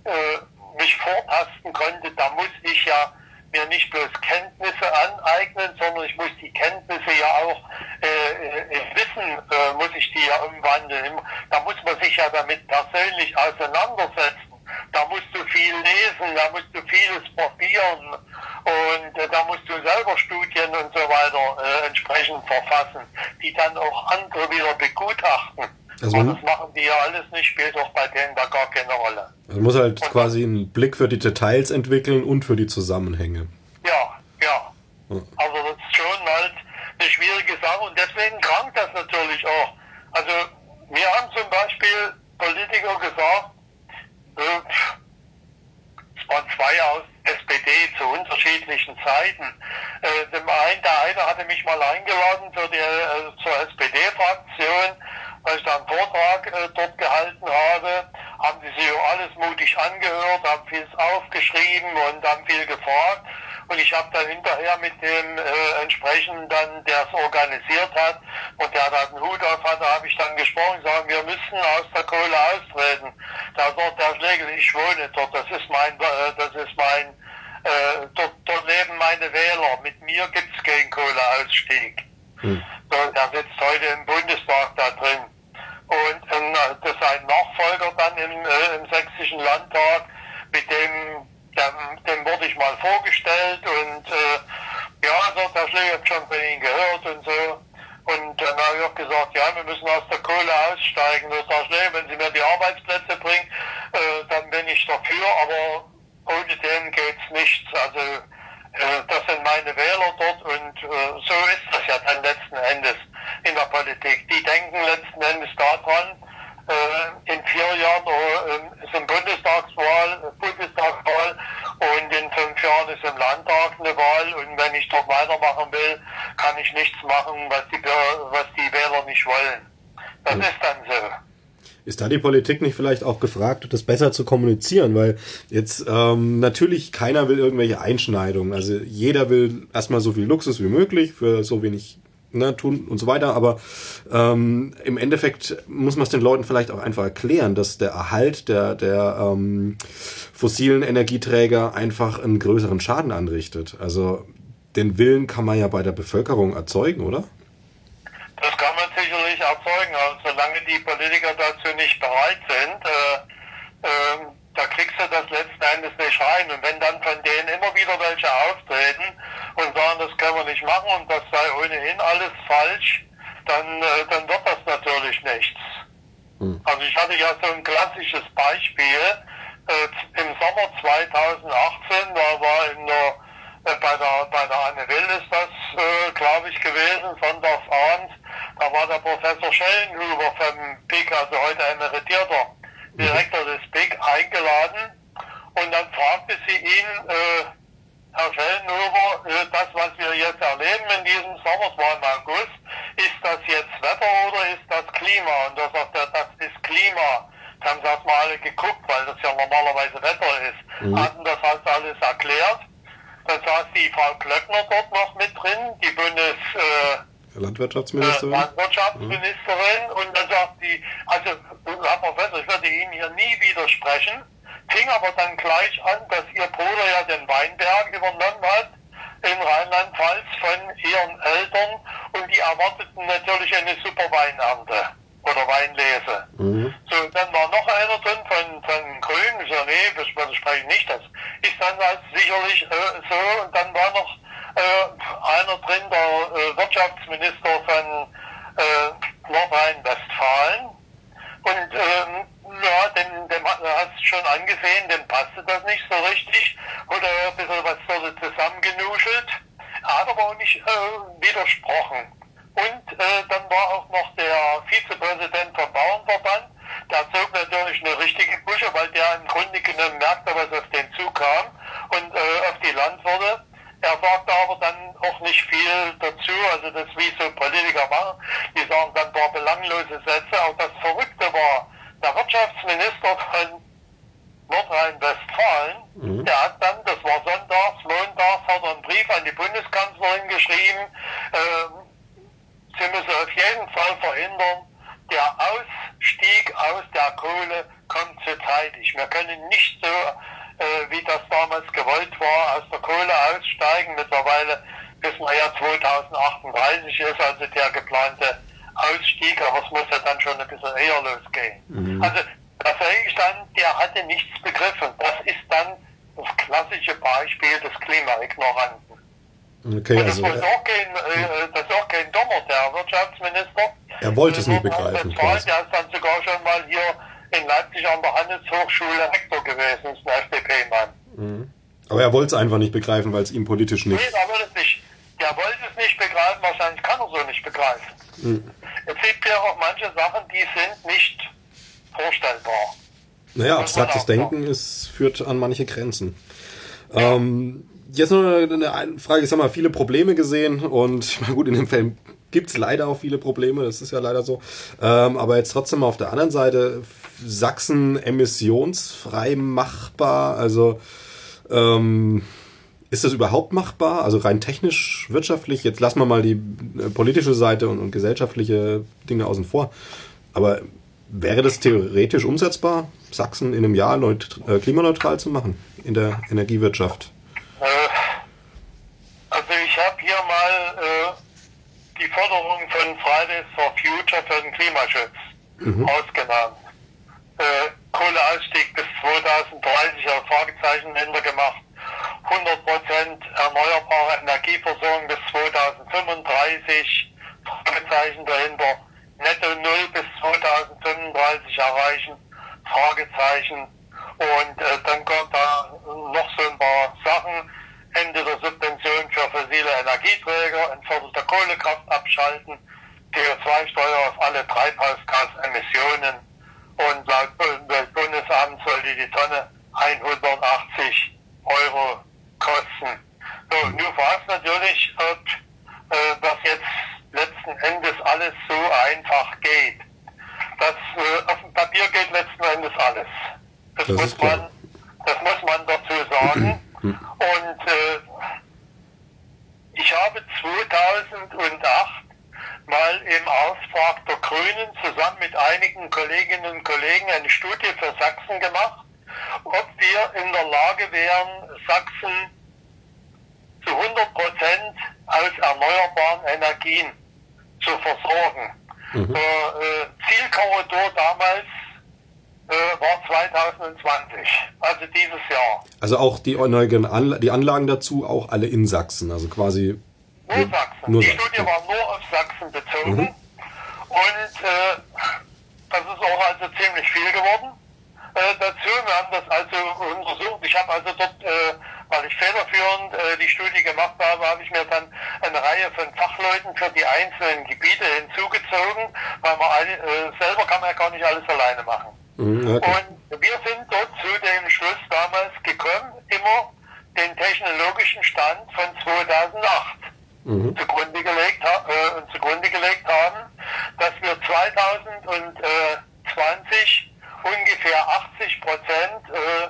äh, äh, mich vortasten konnte, da muss ich ja mir nicht bloß Kenntnisse aneignen, sondern ich muss die Kenntnisse ja auch äh, in Wissen, äh, muss ich die ja umwandeln. Da muss man sich ja damit persönlich auseinandersetzen. Da musst du viel lesen, da musst du vieles probieren und äh, da musst du selber Studien und so weiter äh, entsprechend verfassen, die dann auch andere wieder begutachten. Also man- das machen die ja alles nicht, spielt auch bei denen da gar keine Rolle. Man muss halt quasi einen Blick für die Details entwickeln und für die Zusammenhänge. Ja, ja. Also das ist schon halt eine schwierige Sache und deswegen krankt das natürlich auch. Also mir haben zum Beispiel Politiker gesagt, äh, es waren zwei aus SPD zu unterschiedlichen Zeiten. Äh, dem einen, der eine hatte mich mal eingeladen für die, äh, zur SPD-Fraktion, weil ich da einen Vortrag äh, dort gehalten habe. haben die sich alles mutig angehört, haben viel aufgeschrieben und haben viel gefragt. Und ich habe dann hinterher mit dem äh, entsprechend dann, der es organisiert hat und der da einen Hut auf hatte, habe ich dann gesprochen, sagen, wir müssen aus der Kohle austreten. Da dort der Schlegel, ich wohne dort, das ist mein, äh, das ist mein, äh, dort, dort leben meine Wähler. Mit mir gibt's keinen Kohleausstieg. Hm. So, der sitzt heute im Bundestag da drin. Und ähm, das sein Nachfolger dann im, äh, im sächsischen Landtag, mit dem dem, dem wurde ich mal vorgestellt und äh, ja, also der Schläger hat schon von Ihnen gehört und so. Und dann habe ich auch gesagt, ja, wir müssen aus der Kohle aussteigen. Das ist Schläger, wenn Sie mir die Arbeitsplätze bringen, äh, dann bin ich dafür, aber ohne den geht's nichts. Also äh, das sind meine Wähler dort und äh, so ist das ja dann letzten Endes in der Politik. Die denken letzten Endes daran, äh, in vier Jahren äh, ist eine Bundestagswahl, Bundestagswahl und in fünf Jahren ist im Landtag eine Wahl und wenn ich dort weitermachen will, kann ich nichts machen, was die, was die Wähler nicht wollen. Das ist dann so. Ist da die Politik nicht vielleicht auch gefragt, das besser zu kommunizieren? Weil jetzt ähm, natürlich keiner will irgendwelche Einschneidungen. Also jeder will erstmal so viel Luxus wie möglich für so wenig ne, tun und so weiter. Aber ähm, im Endeffekt muss man es den Leuten vielleicht auch einfach erklären, dass der Erhalt der, der ähm, fossilen Energieträger einfach einen größeren Schaden anrichtet. Also den Willen kann man ja bei der Bevölkerung erzeugen, oder? Das kann man sicherlich erzeugen, also solange die Politiker dazu nicht bereit sind. Äh, äh, da kriegst du das letzten Endes nicht rein. Und wenn dann von denen immer wieder welche auftreten und sagen, das können wir nicht machen und das sei ohnehin alles falsch, dann, äh, dann wird das natürlich nichts. Hm. Also ich hatte ja so ein klassisches Beispiel. Äh, Im Sommer 2018, da war in der, bei der, bei der Anne Will ist das, äh, glaube ich, gewesen, sonntagsabends, da war der Professor Schellenhuber vom PIK, also heute emeritierter Direktor des BIC eingeladen und dann fragte sie ihn, äh, Herr Schellenhuber, äh, das, was wir jetzt erleben in diesem Sommer, es war im August, ist das jetzt Wetter oder ist das Klima? Und da sagt er, das ist Klima. Da haben sie erstmal alle geguckt, weil das ja normalerweise Wetter ist. Mhm. Hatten das halt alles erklärt. Dann saß die Frau Klöckner dort noch mit drin, die Bundes... Äh, Landwirtschaftsministerin. Äh, Landwirtschaftsministerin mhm. und dann sagt die, also Herr Professor, ich würde Ihnen hier nie widersprechen, fing aber dann gleich an, dass Ihr Bruder ja den Weinberg übernommen hat in Rheinland-Pfalz von Ihren Eltern und die erwarteten natürlich eine super Weinernte oder Weinlese. Mhm. So, dann war noch einer drin von, von Grün, ich so, nee, das widerspreche ich nicht, das ist dann halt sicherlich äh, so und dann war noch äh, einer drin, der äh, Wirtschaftsminister von äh, Nordrhein-Westfalen. Und ähm, ja, dem, dem hast du schon angesehen, dem passte das nicht so richtig. Oder ein bisschen was wurde zusammengenuschelt. Er hat aber auch nicht äh, widersprochen. Und äh, dann war auch noch der Vizepräsident vom Bauernverband, der zog natürlich eine richtige Kusche, weil der im Grunde genommen merkte, was auf den zukam und äh, auf die Landwirte. Er sagte aber dann auch nicht viel dazu, also das wie so Politiker machen, die sagen dann ein paar belanglose Sätze. Auch das Verrückte war, der Wirtschaftsminister von Nordrhein-Westfalen, mhm. der hat dann, das war sonntags, montags, hat er einen Brief an die Bundeskanzlerin geschrieben, äh, sie müsse auf jeden Fall verhindern, der Ausstieg aus der Kohle kommt zu zeitig. Wir können nicht so äh, wie das damals gewollt war, aus der Kohle aussteigen. Mittlerweile wissen wir ja 2038 ist also der geplante Ausstieg, aber es muss ja dann schon ein bisschen eher losgehen. Mhm. Also ich dann, der hatte nichts begriffen. Das ist dann das klassische Beispiel des Klimaignoranten. Okay, Und das, also, ist auch kein, äh, das ist auch kein Dummer, der Wirtschaftsminister. Er wollte es nicht begreifen. Der ist dann sogar schon mal hier in Leipzig an der Handelshochschule Rektor gewesen, ist ein FDP-Mann. Mhm. Aber er wollte es einfach nicht begreifen, weil es ihm politisch nicht... Nee, er wollte es nicht. Der wollte es nicht begreifen, wahrscheinlich kann er so nicht begreifen. Mhm. Es gibt ja auch manche Sachen, die sind nicht vorstellbar. Naja, abstraktes Denken ist, führt an manche Grenzen. Ähm, jetzt noch eine Frage, ich sag mal, viele Probleme gesehen und gut, in dem Film gibt es leider auch viele Probleme, das ist ja leider so. Ähm, aber jetzt trotzdem auf der anderen Seite, Sachsen emissionsfrei machbar, also ähm, ist das überhaupt machbar? Also rein technisch, wirtschaftlich, jetzt lassen wir mal die äh, politische Seite und, und gesellschaftliche Dinge außen vor. Aber wäre das theoretisch umsetzbar, Sachsen in einem Jahr äh, klimaneutral zu machen in der Energiewirtschaft? Ich habe hier mal äh, die Forderung von Fridays for Future für den Klimaschutz mhm. ausgenommen. Äh, Kohleausstieg bis 2030 als Fragezeichen hinter gemacht. 100% erneuerbare Energieversorgung bis 2035, Fragezeichen dahinter. Netto Null bis 2035 erreichen, Fragezeichen. Und äh, dann kommt da noch so ein paar Sachen. Ende der Subvention für fossile Energieträger, entfördelte Kohlekraft abschalten, CO2-Steuer auf alle Treibhausgasemissionen und laut Bundesamt sollte die Tonne 180 Euro kosten. So, nun war es natürlich, ob äh, das jetzt letzten Endes alles so einfach geht. Das äh, auf dem Papier geht letzten Endes alles. Das, das muss man, das muss man dazu sagen. Und äh, ich habe 2008 mal im Auftrag der Grünen zusammen mit einigen Kolleginnen und Kollegen eine Studie für Sachsen gemacht, ob wir in der Lage wären, Sachsen zu 100 Prozent aus erneuerbaren Energien zu versorgen. Mhm. Äh, äh, Zielkorridor damals äh, war 2020, also dieses Jahr. Also auch die, Anla die Anlagen dazu, auch alle in Sachsen, also quasi. Nur Sachsen. Nur die Sachsen. Studie war nur auf Sachsen bezogen. Mhm. Und äh, das ist auch also ziemlich viel geworden. Äh, dazu, wir haben das also untersucht. Ich habe also dort, äh, weil ich federführend äh, die Studie gemacht habe, habe ich mir dann eine Reihe von Fachleuten für die einzelnen Gebiete hinzugezogen, weil man alle, äh, selber kann man ja gar nicht alles alleine machen. Mhm, okay. Und wir sind dort zu dem Schluss damals gekommen, immer den technologischen Stand von 2008 mhm. zugrunde, gelegt, äh, zugrunde gelegt haben, dass wir 2020 ungefähr 80 Prozent äh,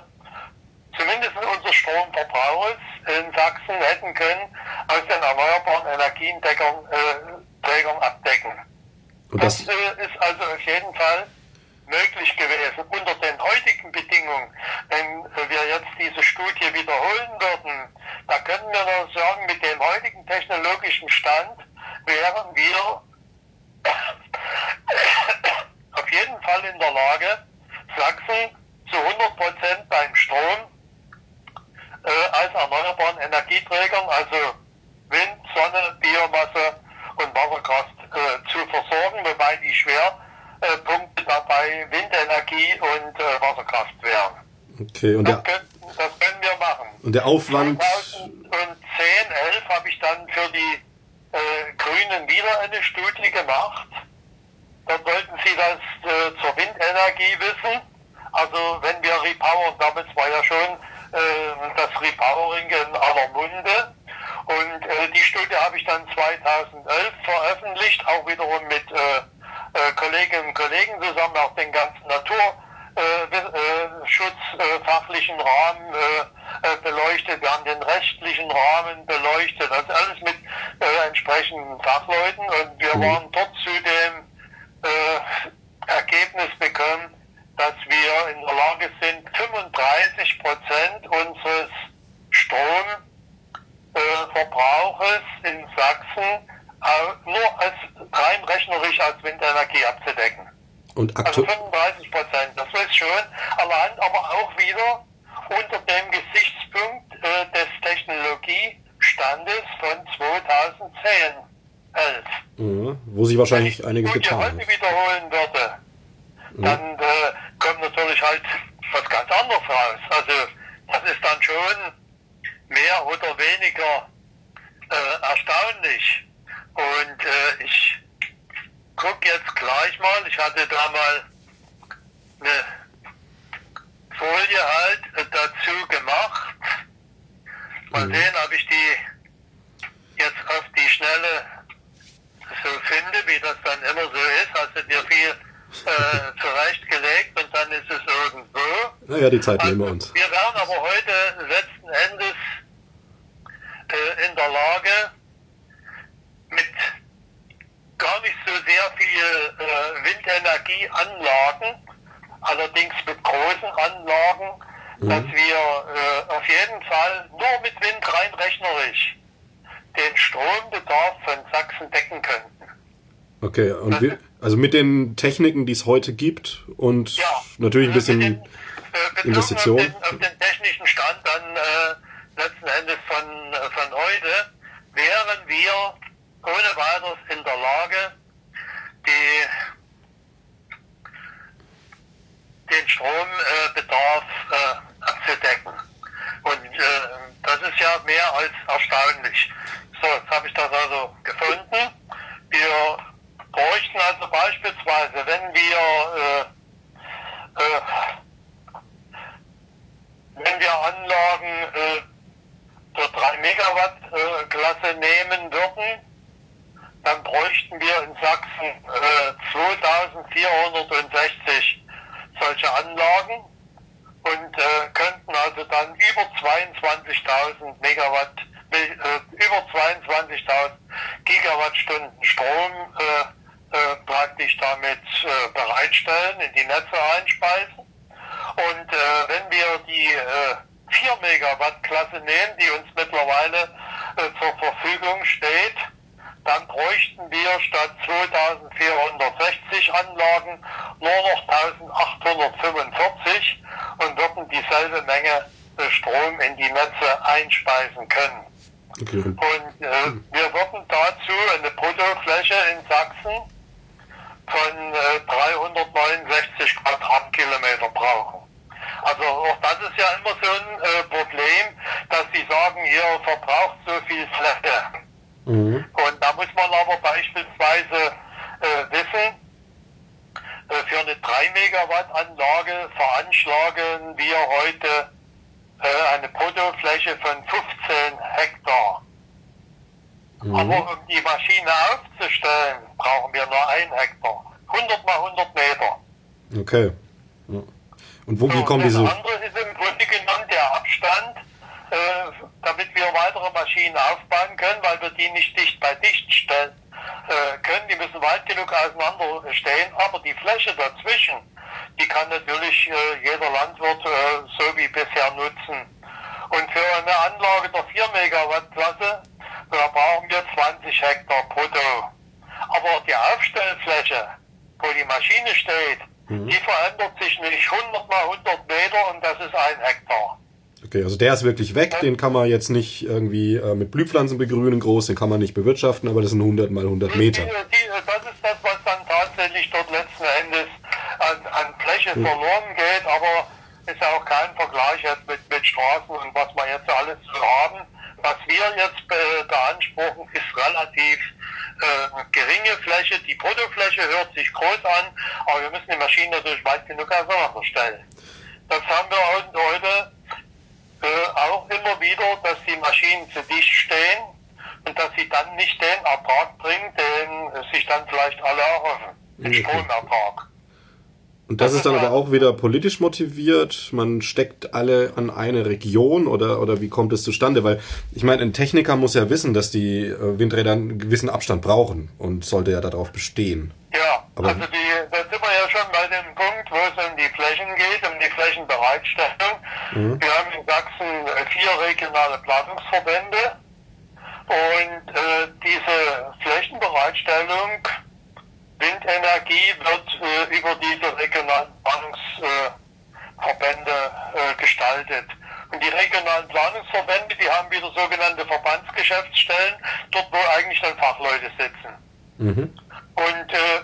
zumindest unseres Stromverbrauchs in Sachsen hätten können aus den erneuerbaren Energienträgern äh, abdecken. das, das äh, ist also auf jeden Fall möglich gewesen. Unter den heutigen Bedingungen, wenn wir jetzt diese Studie wiederholen würden, da können wir nur sagen, mit dem heutigen technologischen Stand wären wir auf jeden Fall in der Lage, Sachsen zu 100 Prozent beim Strom äh, als erneuerbaren Energieträgern, also Wind, Sonne, Biomasse und Wasserkraft äh, zu versorgen, wobei die Schwerpunkte dabei Windenergie und äh, Wasserkraft wären. Okay, und das, der, können, das können wir machen. Und der Aufwand. 2010, 11 habe ich dann für die äh, Grünen wieder eine Studie gemacht. Dort wollten sie das äh, zur Windenergie wissen. Also wenn wir repowern, damals war ja schon äh, das Repowering in aller Munde. Und äh, die Studie habe ich dann 2011 veröffentlicht, auch wiederum mit äh, äh, Kolleginnen und Kollegen zusammen, auch den ganzen naturschutzfachlichen äh, Rahmen beleuchtet. Wir haben den rechtlichen Rahmen beleuchtet, also alles mit entsprechenden Fachleuten. Und wir mhm. waren dort zu dem Ergebnis bekommen, dass wir in der Lage sind, 35 Prozent unseres Stromverbrauches äh, in Sachsen äh, nur als rein rechnerisch als Windenergie abzudecken. Und also 35 Prozent, das ist schön, allein aber auch wieder unter dem Gesichtspunkt äh, des Technologiestandes von 2010, 11. Mhm, wo sich wahrscheinlich einiges getan hat. Wenn ich heute wiederholen würde, mhm. dann äh, kommt natürlich halt was ganz anderes raus. Also das ist dann schon mehr oder weniger äh, erstaunlich. Und äh, ich gucke jetzt gleich mal, ich hatte da mal eine Folie halt dazu gemacht. Mal mhm. sehen, ob ich die jetzt auf die Schnelle so finde, wie das dann immer so ist, hast du dir viel äh, zurechtgelegt und dann ist es irgendwo. Naja, die Zeit nehmen wir uns. Wir wären aber heute letzten Endes äh, in der Lage, mit gar nicht so sehr viel äh, Windenergieanlagen, allerdings mit großen Anlagen, Mhm. dass wir äh, auf jeden Fall nur mit Wind rein rechnerisch den Strombedarf von Sachsen decken könnten. Okay, und wir, also mit den Techniken, die es heute gibt und Ja. natürlich ein bisschen den, äh, bezogen Investition. Auf den, auf den technischen Stand dann äh, letzten Endes von, äh, von heute wären wir ohne weiteres in der Lage, die, den Strombedarf äh, abzudecken. Und äh, das ist ja mehr als erstaunlich. So, jetzt habe ich das also gefunden. Wir bräuchten also beispielsweise, wenn wir äh, äh, wenn wir Anlagen äh, der 3 Megawatt äh, Klasse nehmen würden, dann bräuchten wir in Sachsen äh, 2460 solche Anlagen und äh, könnten also dann über 22.000 Megawatt, äh, über 22.000 Gigawattstunden Strom äh, äh, praktisch damit äh, bereitstellen, in die Netze einspeisen. Und äh, wenn wir die äh, 4 Megawatt Klasse nehmen, die uns mittlerweile äh, zur Verfügung steht, dann bräuchten wir statt 2460 Anlagen nur noch 1845 und würden dieselbe Menge äh, Strom in die Netze einspeisen können. okay, und Und äh, wir würden dazu eine Bruttofläche in Sachsen von äh, 369 Quadratkilometer brauchen. Also auch das ist ja immer so ein äh, Problem, dass sie sagen, ihr verbraucht so viel Fläche. mhm. Und da muss man aber beispielsweise äh, wissen, äh, für eine 3 Megawatt Anlage veranschlagen wir heute äh, eine Bruttofläche von 15 Hektar. Mhm. Aber um die Maschine aufzustellen, brauchen wir nur ein Hektar. 100 mal 100 Meter. okay. Ja. Und wo, So, kommen das diese... andere ist im Grunde genommen der Abstand, äh, damit wir weitere Maschinen aufbauen können, weil wir die nicht dicht bei dicht stellen äh, können. Die müssen weit genug auseinander stehen, aber die Fläche dazwischen, die kann natürlich äh, jeder Landwirt äh, so wie bisher nutzen. Und für eine Anlage der 4 Megawatt Klasse, da brauchen wir 20 Hektar brutto. Aber die Aufstellfläche, wo die Maschine steht, die verändert sich nicht 100 mal 100 Meter und das ist ein Hektar. Okay, also der ist wirklich weg, den kann man jetzt nicht irgendwie äh, mit Blühpflanzen begrünen groß, den kann man nicht bewirtschaften, aber das sind 100 mal 100 Meter. Die, die, das ist das, was dann tatsächlich dort letzten Endes an, an Fläche verloren geht, aber ist ja auch kein Vergleich jetzt mit, mit Straßen und was wir jetzt alles so haben. Was wir jetzt äh, beanspruchen, ist relativ äh, geringe Fläche. Die Bruttofläche hört sich groß an, aber wir müssen die Maschinen natürlich weit genug auseinanderstellen. Das haben wir heute- heute äh, auch immer wieder, dass die Maschinen zu dicht stehen und dass sie dann nicht den Ertrag bringen, den sich dann vielleicht alle erhoffen. Den Okay. Stromertrag. Und das ist dann aber auch wieder politisch motiviert. Man steckt alle an eine Region oder, oder wie kommt es zustande? Weil ich meine, ein Techniker muss ja wissen, dass die äh, Windräder einen gewissen Abstand brauchen und sollte ja darauf bestehen. Ja, Aber- also die, da sind wir ja schon bei dem Punkt, wo es um die Flächen geht, um die Flächenbereitstellung. Wir haben in Sachsen äh, vier regionale Planungsverbände und äh, diese Flächenbereitstellung Windenergie wird äh, über diese regionalen Planungsverbände äh, gestaltet. Und die regionalen Planungsverbände, die haben wieder sogenannte Verbandsgeschäftsstellen, dort wo eigentlich dann Fachleute sitzen. Mhm. Und äh,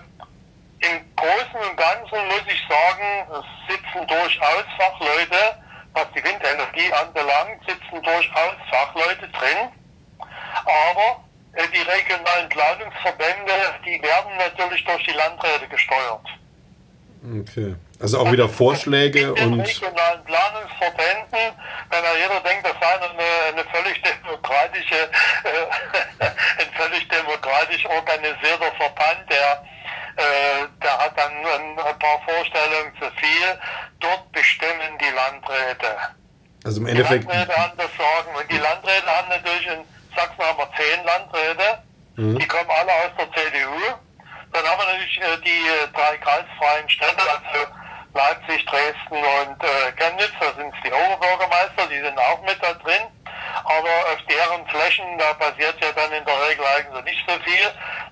im Großen und Ganzen muss ich sagen, es sitzen durchaus Fachleute, was die Windenergie anbelangt, sitzen durchaus Fachleute drin. Aber äh, die regionalen Planungsverbände, die werden natürlich durch die Landräte gesteuert. Okay. Also auch wieder Vorschläge In und regionalen Planungsverbänden, wenn ja jeder denkt, das sei eine, eine völlig demokratische, äh, ein völlig demokratisch organisierter Verband, der, äh, der hat dann ein, ein paar Vorstellungen zu viel. Dort bestimmen die Landräte. Also im Endeffekt. Die Landräte haben das Sagen und die Landräte haben natürlich in Sachsen haben wir zehn Landräte, mhm. die kommen alle aus der CDU. Dann haben wir natürlich äh, die äh, drei kreisfreien Städte, also Leipzig, Dresden und äh, Chemnitz, da sind die Oberbürgermeister, die sind auch mit da drin. Aber auf deren Flächen, da passiert ja dann in der Regel eigentlich nicht so viel.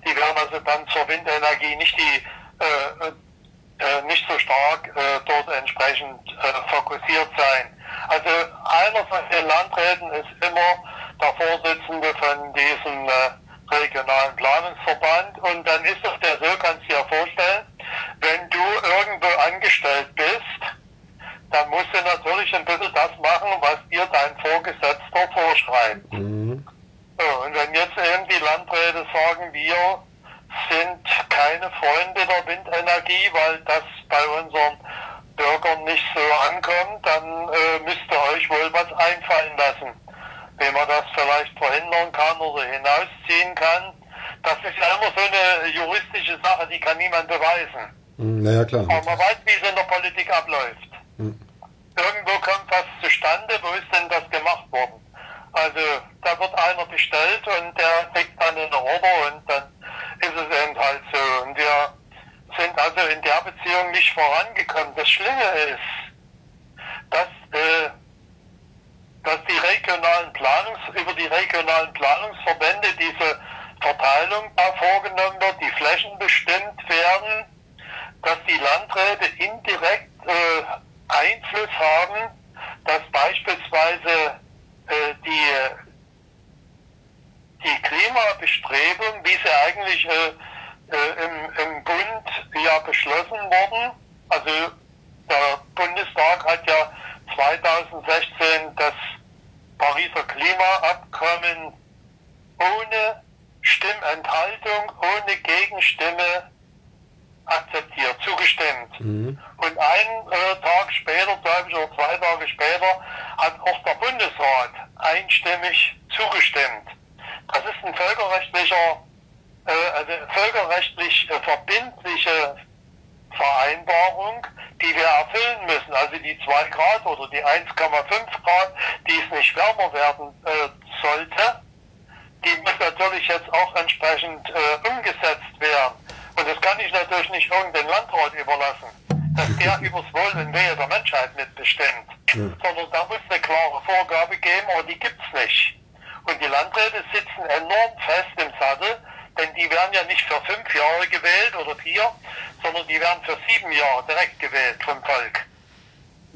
Die werden also dann zur Windenergie nicht die äh, äh, nicht so stark äh, dort entsprechend äh, fokussiert sein. Also einer von den Landräten ist immer der Vorsitzende von diesem äh, regionalen Planungsverband und dann ist es der so, kannst du dir vorstellen, wenn du irgendwo angestellt bist, dann musst du natürlich ein bisschen das machen, was dir dein Vorgesetzter vorschreibt. Mhm. So, und wenn jetzt irgendwie Landräte sagen, wir sind keine Freunde der Windenergie, weil das bei unseren Bürgern nicht so ankommt, dann äh, müsst ihr euch wohl was einfallen lassen. Wie man das vielleicht verhindern kann oder hinausziehen kann. Das ist ja immer so eine juristische Sache, die kann niemand beweisen. Hm, naja, klar. Aber man weiß, wie es in der Politik abläuft. Mhm. Irgendwo kommt was zustande, wo ist denn das gemacht worden? Also da wird einer bestellt und der kriegt dann eine Order und dann ist es eben halt so. Und wir sind also in der Beziehung nicht vorangekommen. Das Schlimme ist, dass, äh, dass die regionalen Planungs, über die regionalen Planungsverbände diese Verteilung da vorgenommen wird, die Flächen bestimmt werden, dass die Landräte indirekt äh, Einfluss haben, dass beispielsweise äh, die, die Klimabestrebung, wie sie eigentlich äh, äh, im, im Bund ja beschlossen wurden, also der Bundestag hat ja 2016 das Pariser Klimaabkommen ohne Stimmenthaltung, ohne Gegenstimme akzeptiert, zugestimmt. Mhm. Und einen äh, Tag später, glaube ich, oder zwei Tage später, hat auch der Bundesrat einstimmig zugestimmt. Das ist ein völkerrechtlicher, äh, also völkerrechtlich äh, verbindliche Vereinbarung, die wir erfüllen müssen. Also die 2 Grad oder die 1,5 Grad, die es nicht wärmer werden äh, sollte, die muss natürlich jetzt auch entsprechend äh, umgesetzt werden. Und das kann ich natürlich nicht irgendein Landrat überlassen, dass der übers Wohl und Wehe der Menschheit mitbestimmt. Mhm. Sondern da muss eine klare Vorgabe geben, aber die gibt's nicht. Und die Landräte sitzen enorm fest im Sattel, denn die werden ja nicht für fünf Jahre gewählt oder vier, sondern die werden für sieben Jahre direkt gewählt vom Volk.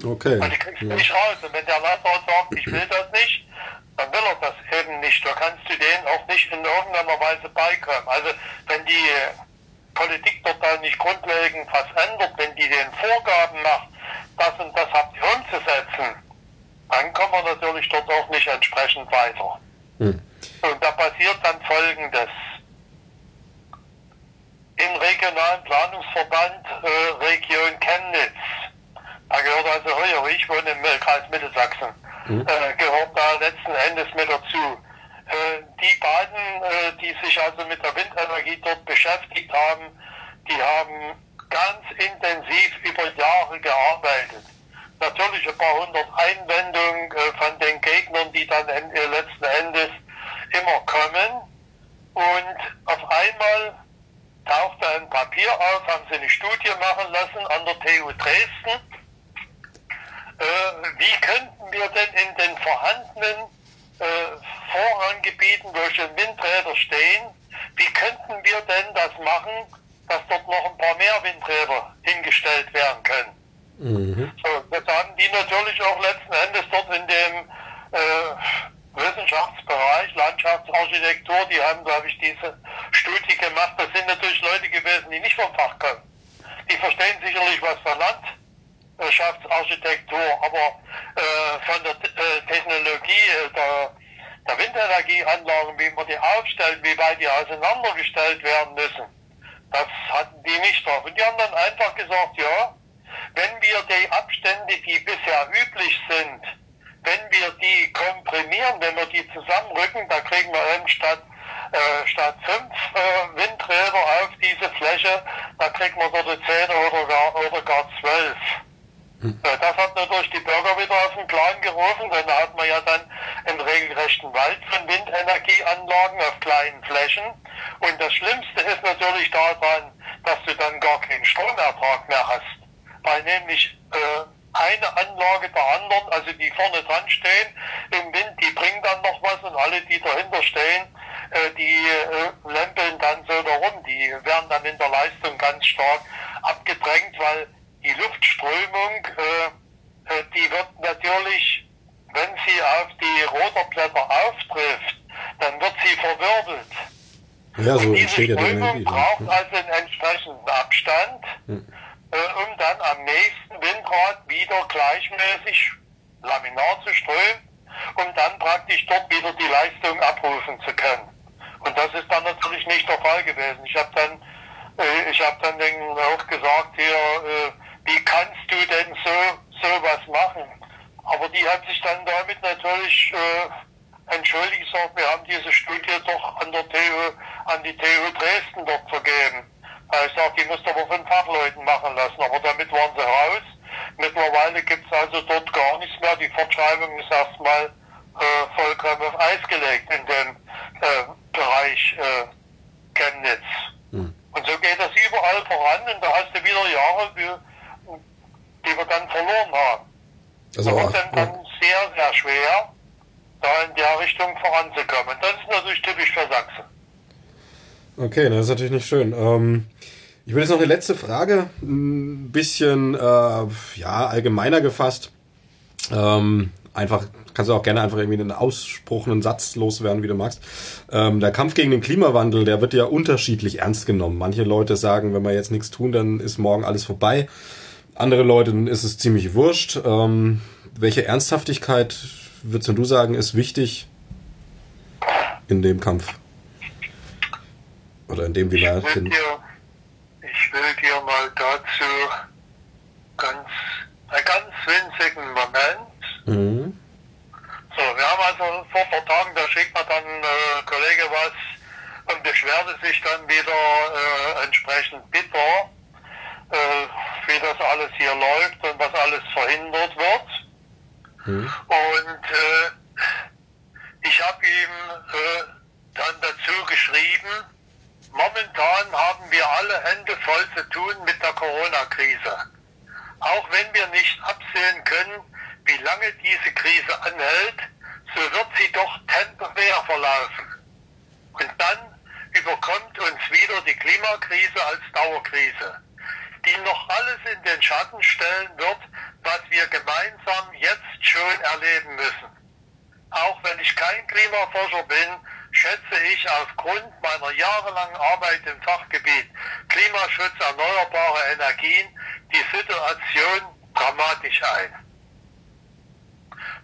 Okay. Und die kriegst du ja. nicht raus. Und wenn der Landrat sagt, ich will das nicht, dann will er das eben nicht. Da kannst du denen auch nicht in irgendeiner Weise beikommen. Also wenn die Politik dort dann nicht grundlegend was ändert, wenn die den Vorgaben macht, das und das habt ihr umzusetzen, dann kommen wir natürlich dort auch nicht entsprechend weiter. Hm. Und da passiert dann Folgendes. Im regionalen Planungsverband äh, Region Chemnitz, da gehört also Höher, ich wohne im Kreis Mittelsachsen, hm. äh, gehört da letzten Endes mit dazu. Äh, die beiden, äh, die sich also mit der Windenergie dort beschäftigt haben, die haben ganz intensiv über Jahre gearbeitet. Natürlich ein paar hundert Einwendungen äh, von den Gegnern, die dann letzten Endes immer kommen. Und auf einmal tauchte ein Papier auf, haben sie eine Studie machen lassen an der TU Dresden. wie könnten wir denn in den vorhandenen äh, Vorranggebieten, wo schon Windräder stehen, wie könnten wir denn das machen, dass dort noch ein paar mehr Windräder hingestellt werden können? Mhm. So, das haben die natürlich auch letzten Endes dort in dem äh, Wissenschaftsbereich, Landschaftsarchitektur, die haben, glaube ich, diese Studie gemacht. Das sind natürlich Leute gewesen, die nicht vom Fach kommen. Die verstehen sicherlich was von Landschaftsarchitektur, aber äh, von der äh, Technologie äh, der, der Windenergieanlagen, wie man die aufstellt, wie weit die auseinandergestellt werden müssen, das hatten die nicht drauf. Und die haben dann einfach gesagt, ja, wenn wir die Abstände, die bisher üblich sind, wenn wir die komprimieren, wenn wir die zusammenrücken, da kriegen wir eben statt äh, statt fünf äh, Windräder auf diese Fläche, da kriegt man dort zehn oder gar, oder gar zwölf. Hm. Äh, das hat natürlich die Bürger wieder auf den Plan gerufen, denn da hat man ja dann einen regelrechten Wald von Windenergieanlagen auf kleinen Flächen. Und das Schlimmste ist natürlich daran, dass du dann gar keinen Stromertrag mehr hast. Weil nämlich äh, eine Anlage der anderen, also die vorne dran stehen im Wind, die bringen dann noch was und alle, die dahinter stehen, äh, die äh, lempeln dann so darum. Die werden dann in der Leistung ganz stark abgedrängt, weil die Luftströmung, äh, äh die wird natürlich, wenn sie auf die Rotorblätter auftrifft, dann wird sie verwirbelt. Ja, so und diese Strömung braucht also einen entsprechenden Abstand. Hm äh, um dann am nächsten Windrad wieder gleichmäßig Laminar zu strömen, um dann praktisch dort wieder die Leistung abrufen zu können. Und das ist dann natürlich nicht der Fall gewesen. Ich habe dann, äh, ich habe dann auch gesagt, hier, äh, wie kannst du denn so sowas machen? Aber die hat sich dann damit natürlich äh, entschuldigt, gesagt, wir haben diese Studie doch an der TU, an die TU Dresden dort vergeben. Ich sage, die müsst ihr aber von Fachleuten machen lassen. Aber damit waren sie raus. Mittlerweile gibt es also dort gar nichts mehr. Die Fortschreibung ist erstmal äh, vollkommen auf Eis gelegt in dem äh, Bereich äh, Chemnitz. Hm. Und so geht das überall voran und da hast du wieder Jahre, die, wir dann verloren haben. Also da wird dann, dann sehr, sehr schwer, da in der Richtung voranzukommen. Das ist natürlich typisch für Sachsen. Okay, das ist natürlich nicht schön. Ähm, ich will jetzt noch eine letzte Frage, ein bisschen äh, ja allgemeiner gefasst. Ähm, einfach kannst du auch gerne einfach irgendwie einen Ausspruch, einen Satz loswerden, wie du magst. Ähm, der Kampf gegen den Klimawandel, der wird ja unterschiedlich ernst genommen. Manche Leute sagen, wenn wir jetzt nichts tun, dann ist morgen alles vorbei. Andere Leute ist es ziemlich wurscht. Ähm, welche Ernsthaftigkeit würdest du sagen, ist wichtig in dem Kampf? Oder in dem, wie wir hin. Ich will dir mal dazu ganz, einen ganz winzigen Moment. Mhm. So, wir haben also vor ein paar Tagen, da schickt mir dann äh, Kollege was und beschwerte sich dann wieder äh, entsprechend bitter, äh, wie das alles hier läuft und was alles verhindert wird. Mhm. Und äh, ich habe ihm äh, dann dazu geschrieben, Momentan haben wir alle Hände voll zu tun mit der Corona-Krise. Auch wenn wir nicht absehen können, wie lange diese Krise anhält, so wird sie doch temporär verlaufen. Und dann überkommt uns wieder die Klimakrise als Dauerkrise, die noch alles in den Schatten stellen wird, was wir gemeinsam jetzt schon erleben müssen. Auch wenn ich kein Klimaforscher bin, schätze ich aufgrund meiner jahrelangen Arbeit im Fachgebiet Klimaschutz, erneuerbare Energien die Situation dramatisch ein.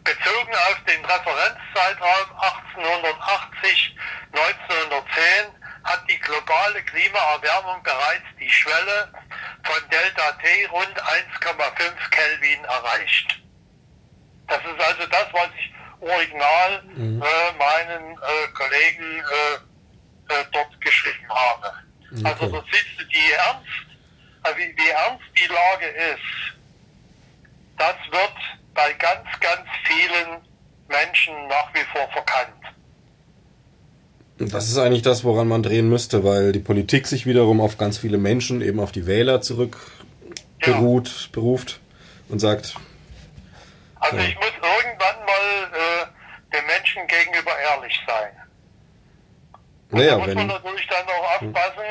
Bezogen auf den Referenzzeitraum 1880-1910 hat die globale Klimaerwärmung bereits die Schwelle von Delta T rund 1,5 Kelvin erreicht. Das ist also das, was ich Original mhm. äh, meinen äh, Kollegen äh, äh dort geschrieben habe. Okay. Also so siehst du, die ernst, äh, wie, wie ernst die Lage ist, das wird bei ganz, ganz vielen Menschen nach wie vor verkannt. Das ist eigentlich das, woran man drehen müsste, weil die Politik sich wiederum auf ganz viele Menschen, eben auf die Wähler zurück ja. beruft und sagt. Also ja. ich muss irgendwann mal äh, den Menschen gegenüber ehrlich sein. Naja, da muss man natürlich dann auch aufpassen,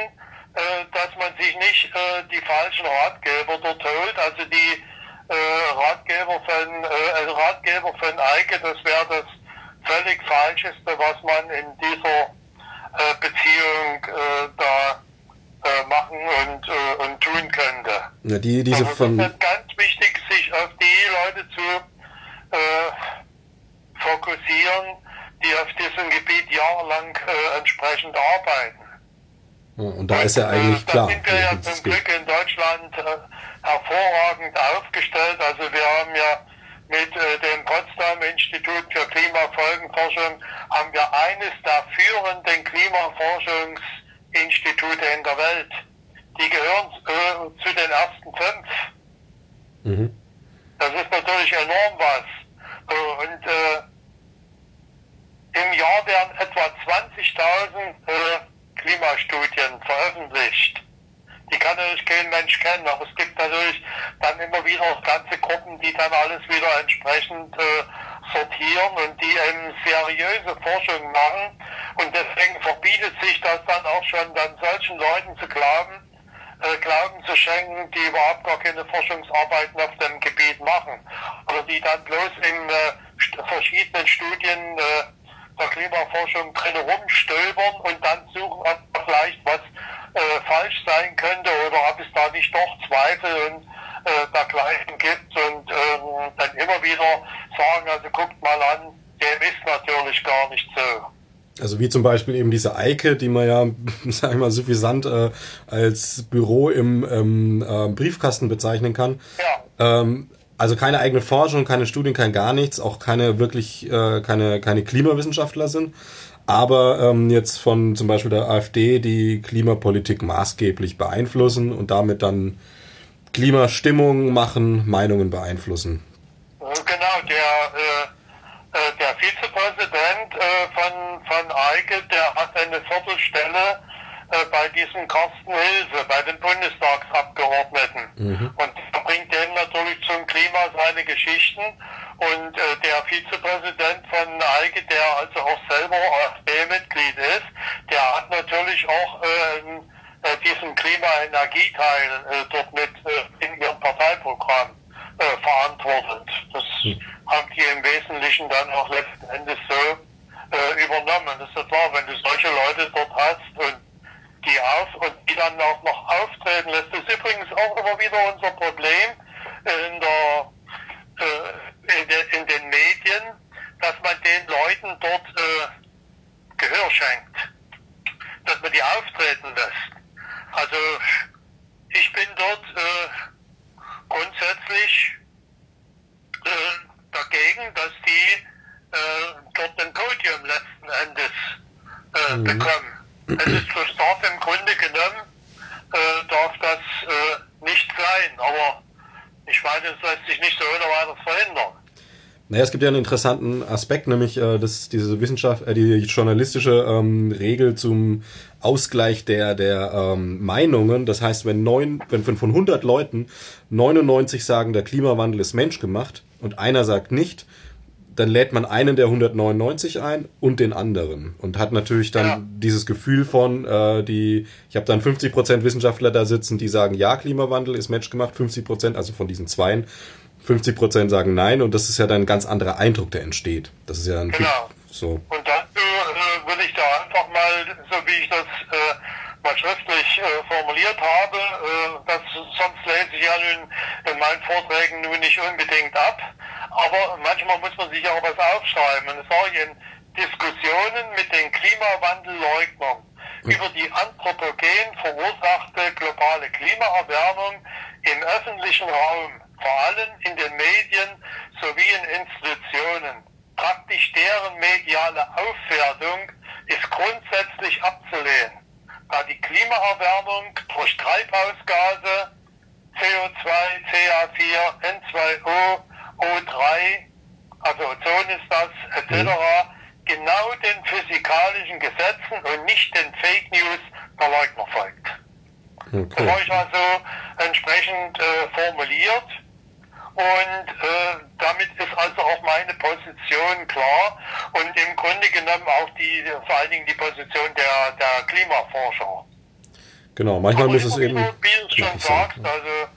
äh, dass man sich nicht äh, die falschen Ratgeber dort holt. Also die äh, Ratgeber von äh, also Ratgeber von Eike, das wäre das völlig falscheste, was man in dieser äh, Beziehung äh, da machen und, und tun könnte. Ja, die, diese also. Es ist ganz wichtig, sich auf die Leute zu fokussieren, die auf diesem Gebiet jahrelang äh, entsprechend arbeiten. Und da ist ja eigentlich da klar. Da sind wir ja zum Glück in Deutschland äh, hervorragend aufgestellt. Also wir haben ja mit äh, dem Potsdam Institut für Klimafolgenforschung haben wir eines der führenden Klimaforschungsinstitute in der Welt. Die gehören äh, zu den ersten fünf. Mhm. Das ist natürlich enorm was. Und äh, im Jahr werden etwa 20.000 äh, Klimastudien veröffentlicht. Die kann natürlich kein Mensch kennen, aber es gibt natürlich dann immer wieder ganze Gruppen, die dann alles wieder entsprechend äh, sortieren und die eben seriöse Forschung machen. Und deswegen verbietet sich das dann auch schon dann solchen Leuten zu glauben, äh, Glauben zu schenken, die überhaupt gar keine Forschungsarbeiten auf dem Gebiet machen. Oder die dann bloß in äh, verschiedenen Studien äh, der Klimaforschung drin rumstöbern und dann suchen, ob vielleicht was äh, falsch sein könnte oder ob es da nicht doch Zweifel und äh, dergleichen gibt und ähm, dann immer wieder sagen, also guckt mal an, dem ist natürlich gar nicht so. Also wie zum Beispiel eben diese Eike, die man ja, sag ich mal, suffisant äh, als Büro im ähm, äh, Briefkasten bezeichnen kann. Ja. Ähm, also keine eigene Forschung, keine Studien, kein gar nichts, auch keine wirklich, äh, keine, keine Klimawissenschaftler sind, aber ähm, jetzt von zum Beispiel der AfD die Klimapolitik maßgeblich beeinflussen und damit dann Klimastimmung machen, Meinungen beeinflussen. Genau, der, äh, äh der Vizepräsident äh, von, von Eike, der hat eine Viertelstelle äh, bei diesem Carsten Hilse, bei den Bundestagsabgeordneten. Mhm. Und er denen natürlich zum Klima seine Geschichten. Und äh, der Vizepräsident von Eike, der also auch selber AfD-Mitglied ist, der hat natürlich auch äh, äh, diesen Klima-Energieteil äh, dort mit äh, in ihrem Parteiprogramm äh, verantwortet. Das mhm. haben die im Wesentlichen dann auch letzten Endes so äh, übernommen. Das ist ja klar, wenn du solche Leute dort hast und die auf und die dann auch noch auftreten lässt. Das ist übrigens auch immer wieder unser Problem in, der, äh, in, de, in den Medien, dass man den Leuten dort äh, Gehör schenkt, dass man die auftreten lässt. Also ich bin dort äh, grundsätzlich äh, dagegen, dass die äh, dort ein Podium letzten Endes äh, mhm. bekommen. Es ist für Staat im Grunde genommen, äh, darf das nicht sein, aber ich meine, es lässt sich nicht so ohne weiteres verhindern. Naja, es gibt ja einen interessanten Aspekt, nämlich äh, dass diese Wissenschaft, äh, die journalistische ähm, Regel zum Ausgleich der der ähm, Meinungen. Das heißt, wenn neun, wenn von 100 Leuten 99 sagen, der Klimawandel ist menschgemacht und einer sagt nicht, dann lädt man einen der 199 ein und den anderen und hat natürlich dann ja. dieses Gefühl von äh, die ich habe dann 50% Wissenschaftler da sitzen, die sagen ja Klimawandel ist menschgemacht, 50% also von diesen zweien 50% sagen nein und das ist ja dann ein ganz anderer Eindruck, der entsteht. Das ist ja ein genau. so. Und dazu äh, würde ich da einfach mal, so wie ich das äh, mal schriftlich äh, formuliert habe, äh, das, sonst lese ich ja nun in meinen Vorträgen nun nicht unbedingt ab aber manchmal muss man sich auch was aufschreiben. Und es war in Diskussionen mit den Klimawandelleugnern über die anthropogen verursachte globale Klimaerwärmung im öffentlichen Raum, vor allem in den Medien sowie in Institutionen. Praktisch deren mediale Aufwertung ist grundsätzlich abzulehnen, da die Klimaerwärmung durch Treibhausgase CO2, CA4, N2O O3, also Ozon ist das, etc., mhm. genau den physikalischen Gesetzen und nicht den Fake News der Leugner folgt. Okay. Das habe ich also entsprechend äh, formuliert und äh, damit ist also auch meine Position klar und im Grunde genommen auch die, vor allen Dingen die Position der, der Klimaforscher. Genau, manchmal muss es eben. Wie du schon sagst, also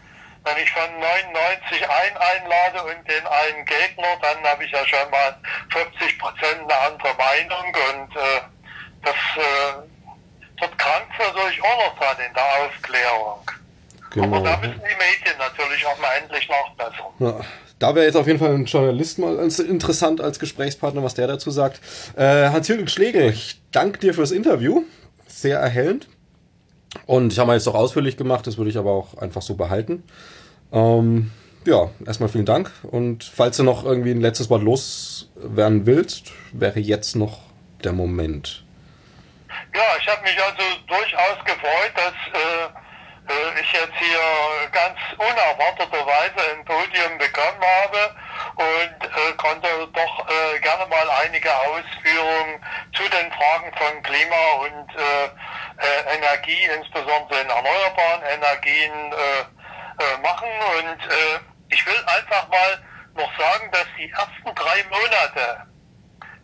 wenn ich von 99 ein einlade und den einen Gegner, dann habe ich ja schon mal 50 Prozent eine andere Meinung und äh, das äh, wird krank auch noch dran in der Aufklärung. Genau. Aber da müssen die Medien natürlich auch mal endlich nachbessern. Ja. Da wäre jetzt auf jeden Fall ein Journalist mal interessant als Gesprächspartner, was der dazu sagt. Äh, Hans-Jürgen Schlegel, ich danke dir fürs Interview. Sehr erhellend. Und ich habe mal jetzt auch ausführlich gemacht, das würde ich aber auch einfach so behalten. Ähm, ja, erstmal vielen Dank. Und falls du noch irgendwie ein letztes Wort loswerden willst, wäre jetzt noch der Moment. Ja, ich habe mich also durchaus gefreut, dass äh, äh, ich jetzt hier ganz unerwarteterweise ein Podium bekommen habe und äh, konnte doch äh, gerne mal einige Ausführungen zu den Fragen von Klima und äh, äh, Energie, insbesondere in erneuerbaren Energien, äh, machen. Und ich will einfach mal noch sagen, dass die ersten drei Monate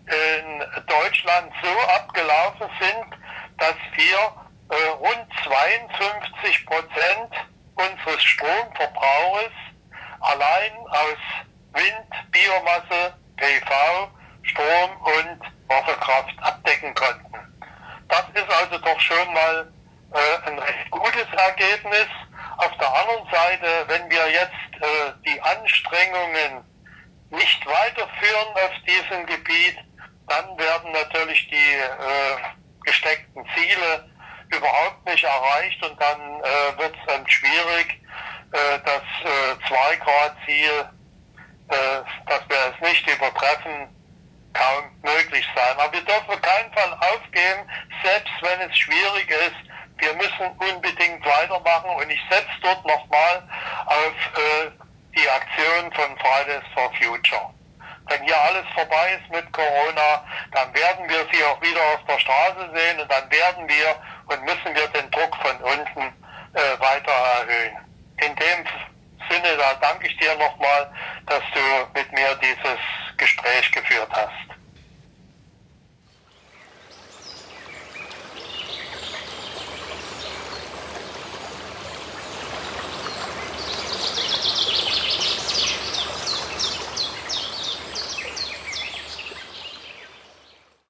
in Deutschland so abgelaufen sind, dass wir äh, rund 52 Prozent unseres Stromverbrauches allein aus Wind, Biomasse, PV, Strom und Wasserkraft abdecken konnten. Das ist also doch schon mal äh, ein recht gutes Ergebnis. Auf der anderen Seite, wenn wir jetzt äh, die Anstrengungen nicht weiterführen auf diesem Gebiet, dann werden natürlich die äh, gesteckten Ziele überhaupt nicht erreicht und dann äh, wird es dann schwierig, äh, das äh, 2-Grad-Ziel, äh, dass wir es nicht übertreffen, kaum möglich sein. Aber wir dürfen keinen Fall aufgeben, selbst wenn es schwierig ist. Wir müssen unbedingt weitermachen und ich setze dort nochmal auf äh, die Aktion von Fridays for Future. Wenn hier alles vorbei ist mit Corona, dann werden wir sie auch wieder auf der Straße sehen und dann werden wir und müssen wir den Druck von unten äh, weiter erhöhen. In dem Sinne, da danke ich dir nochmal, dass du mit mir dieses Gespräch geführt hast.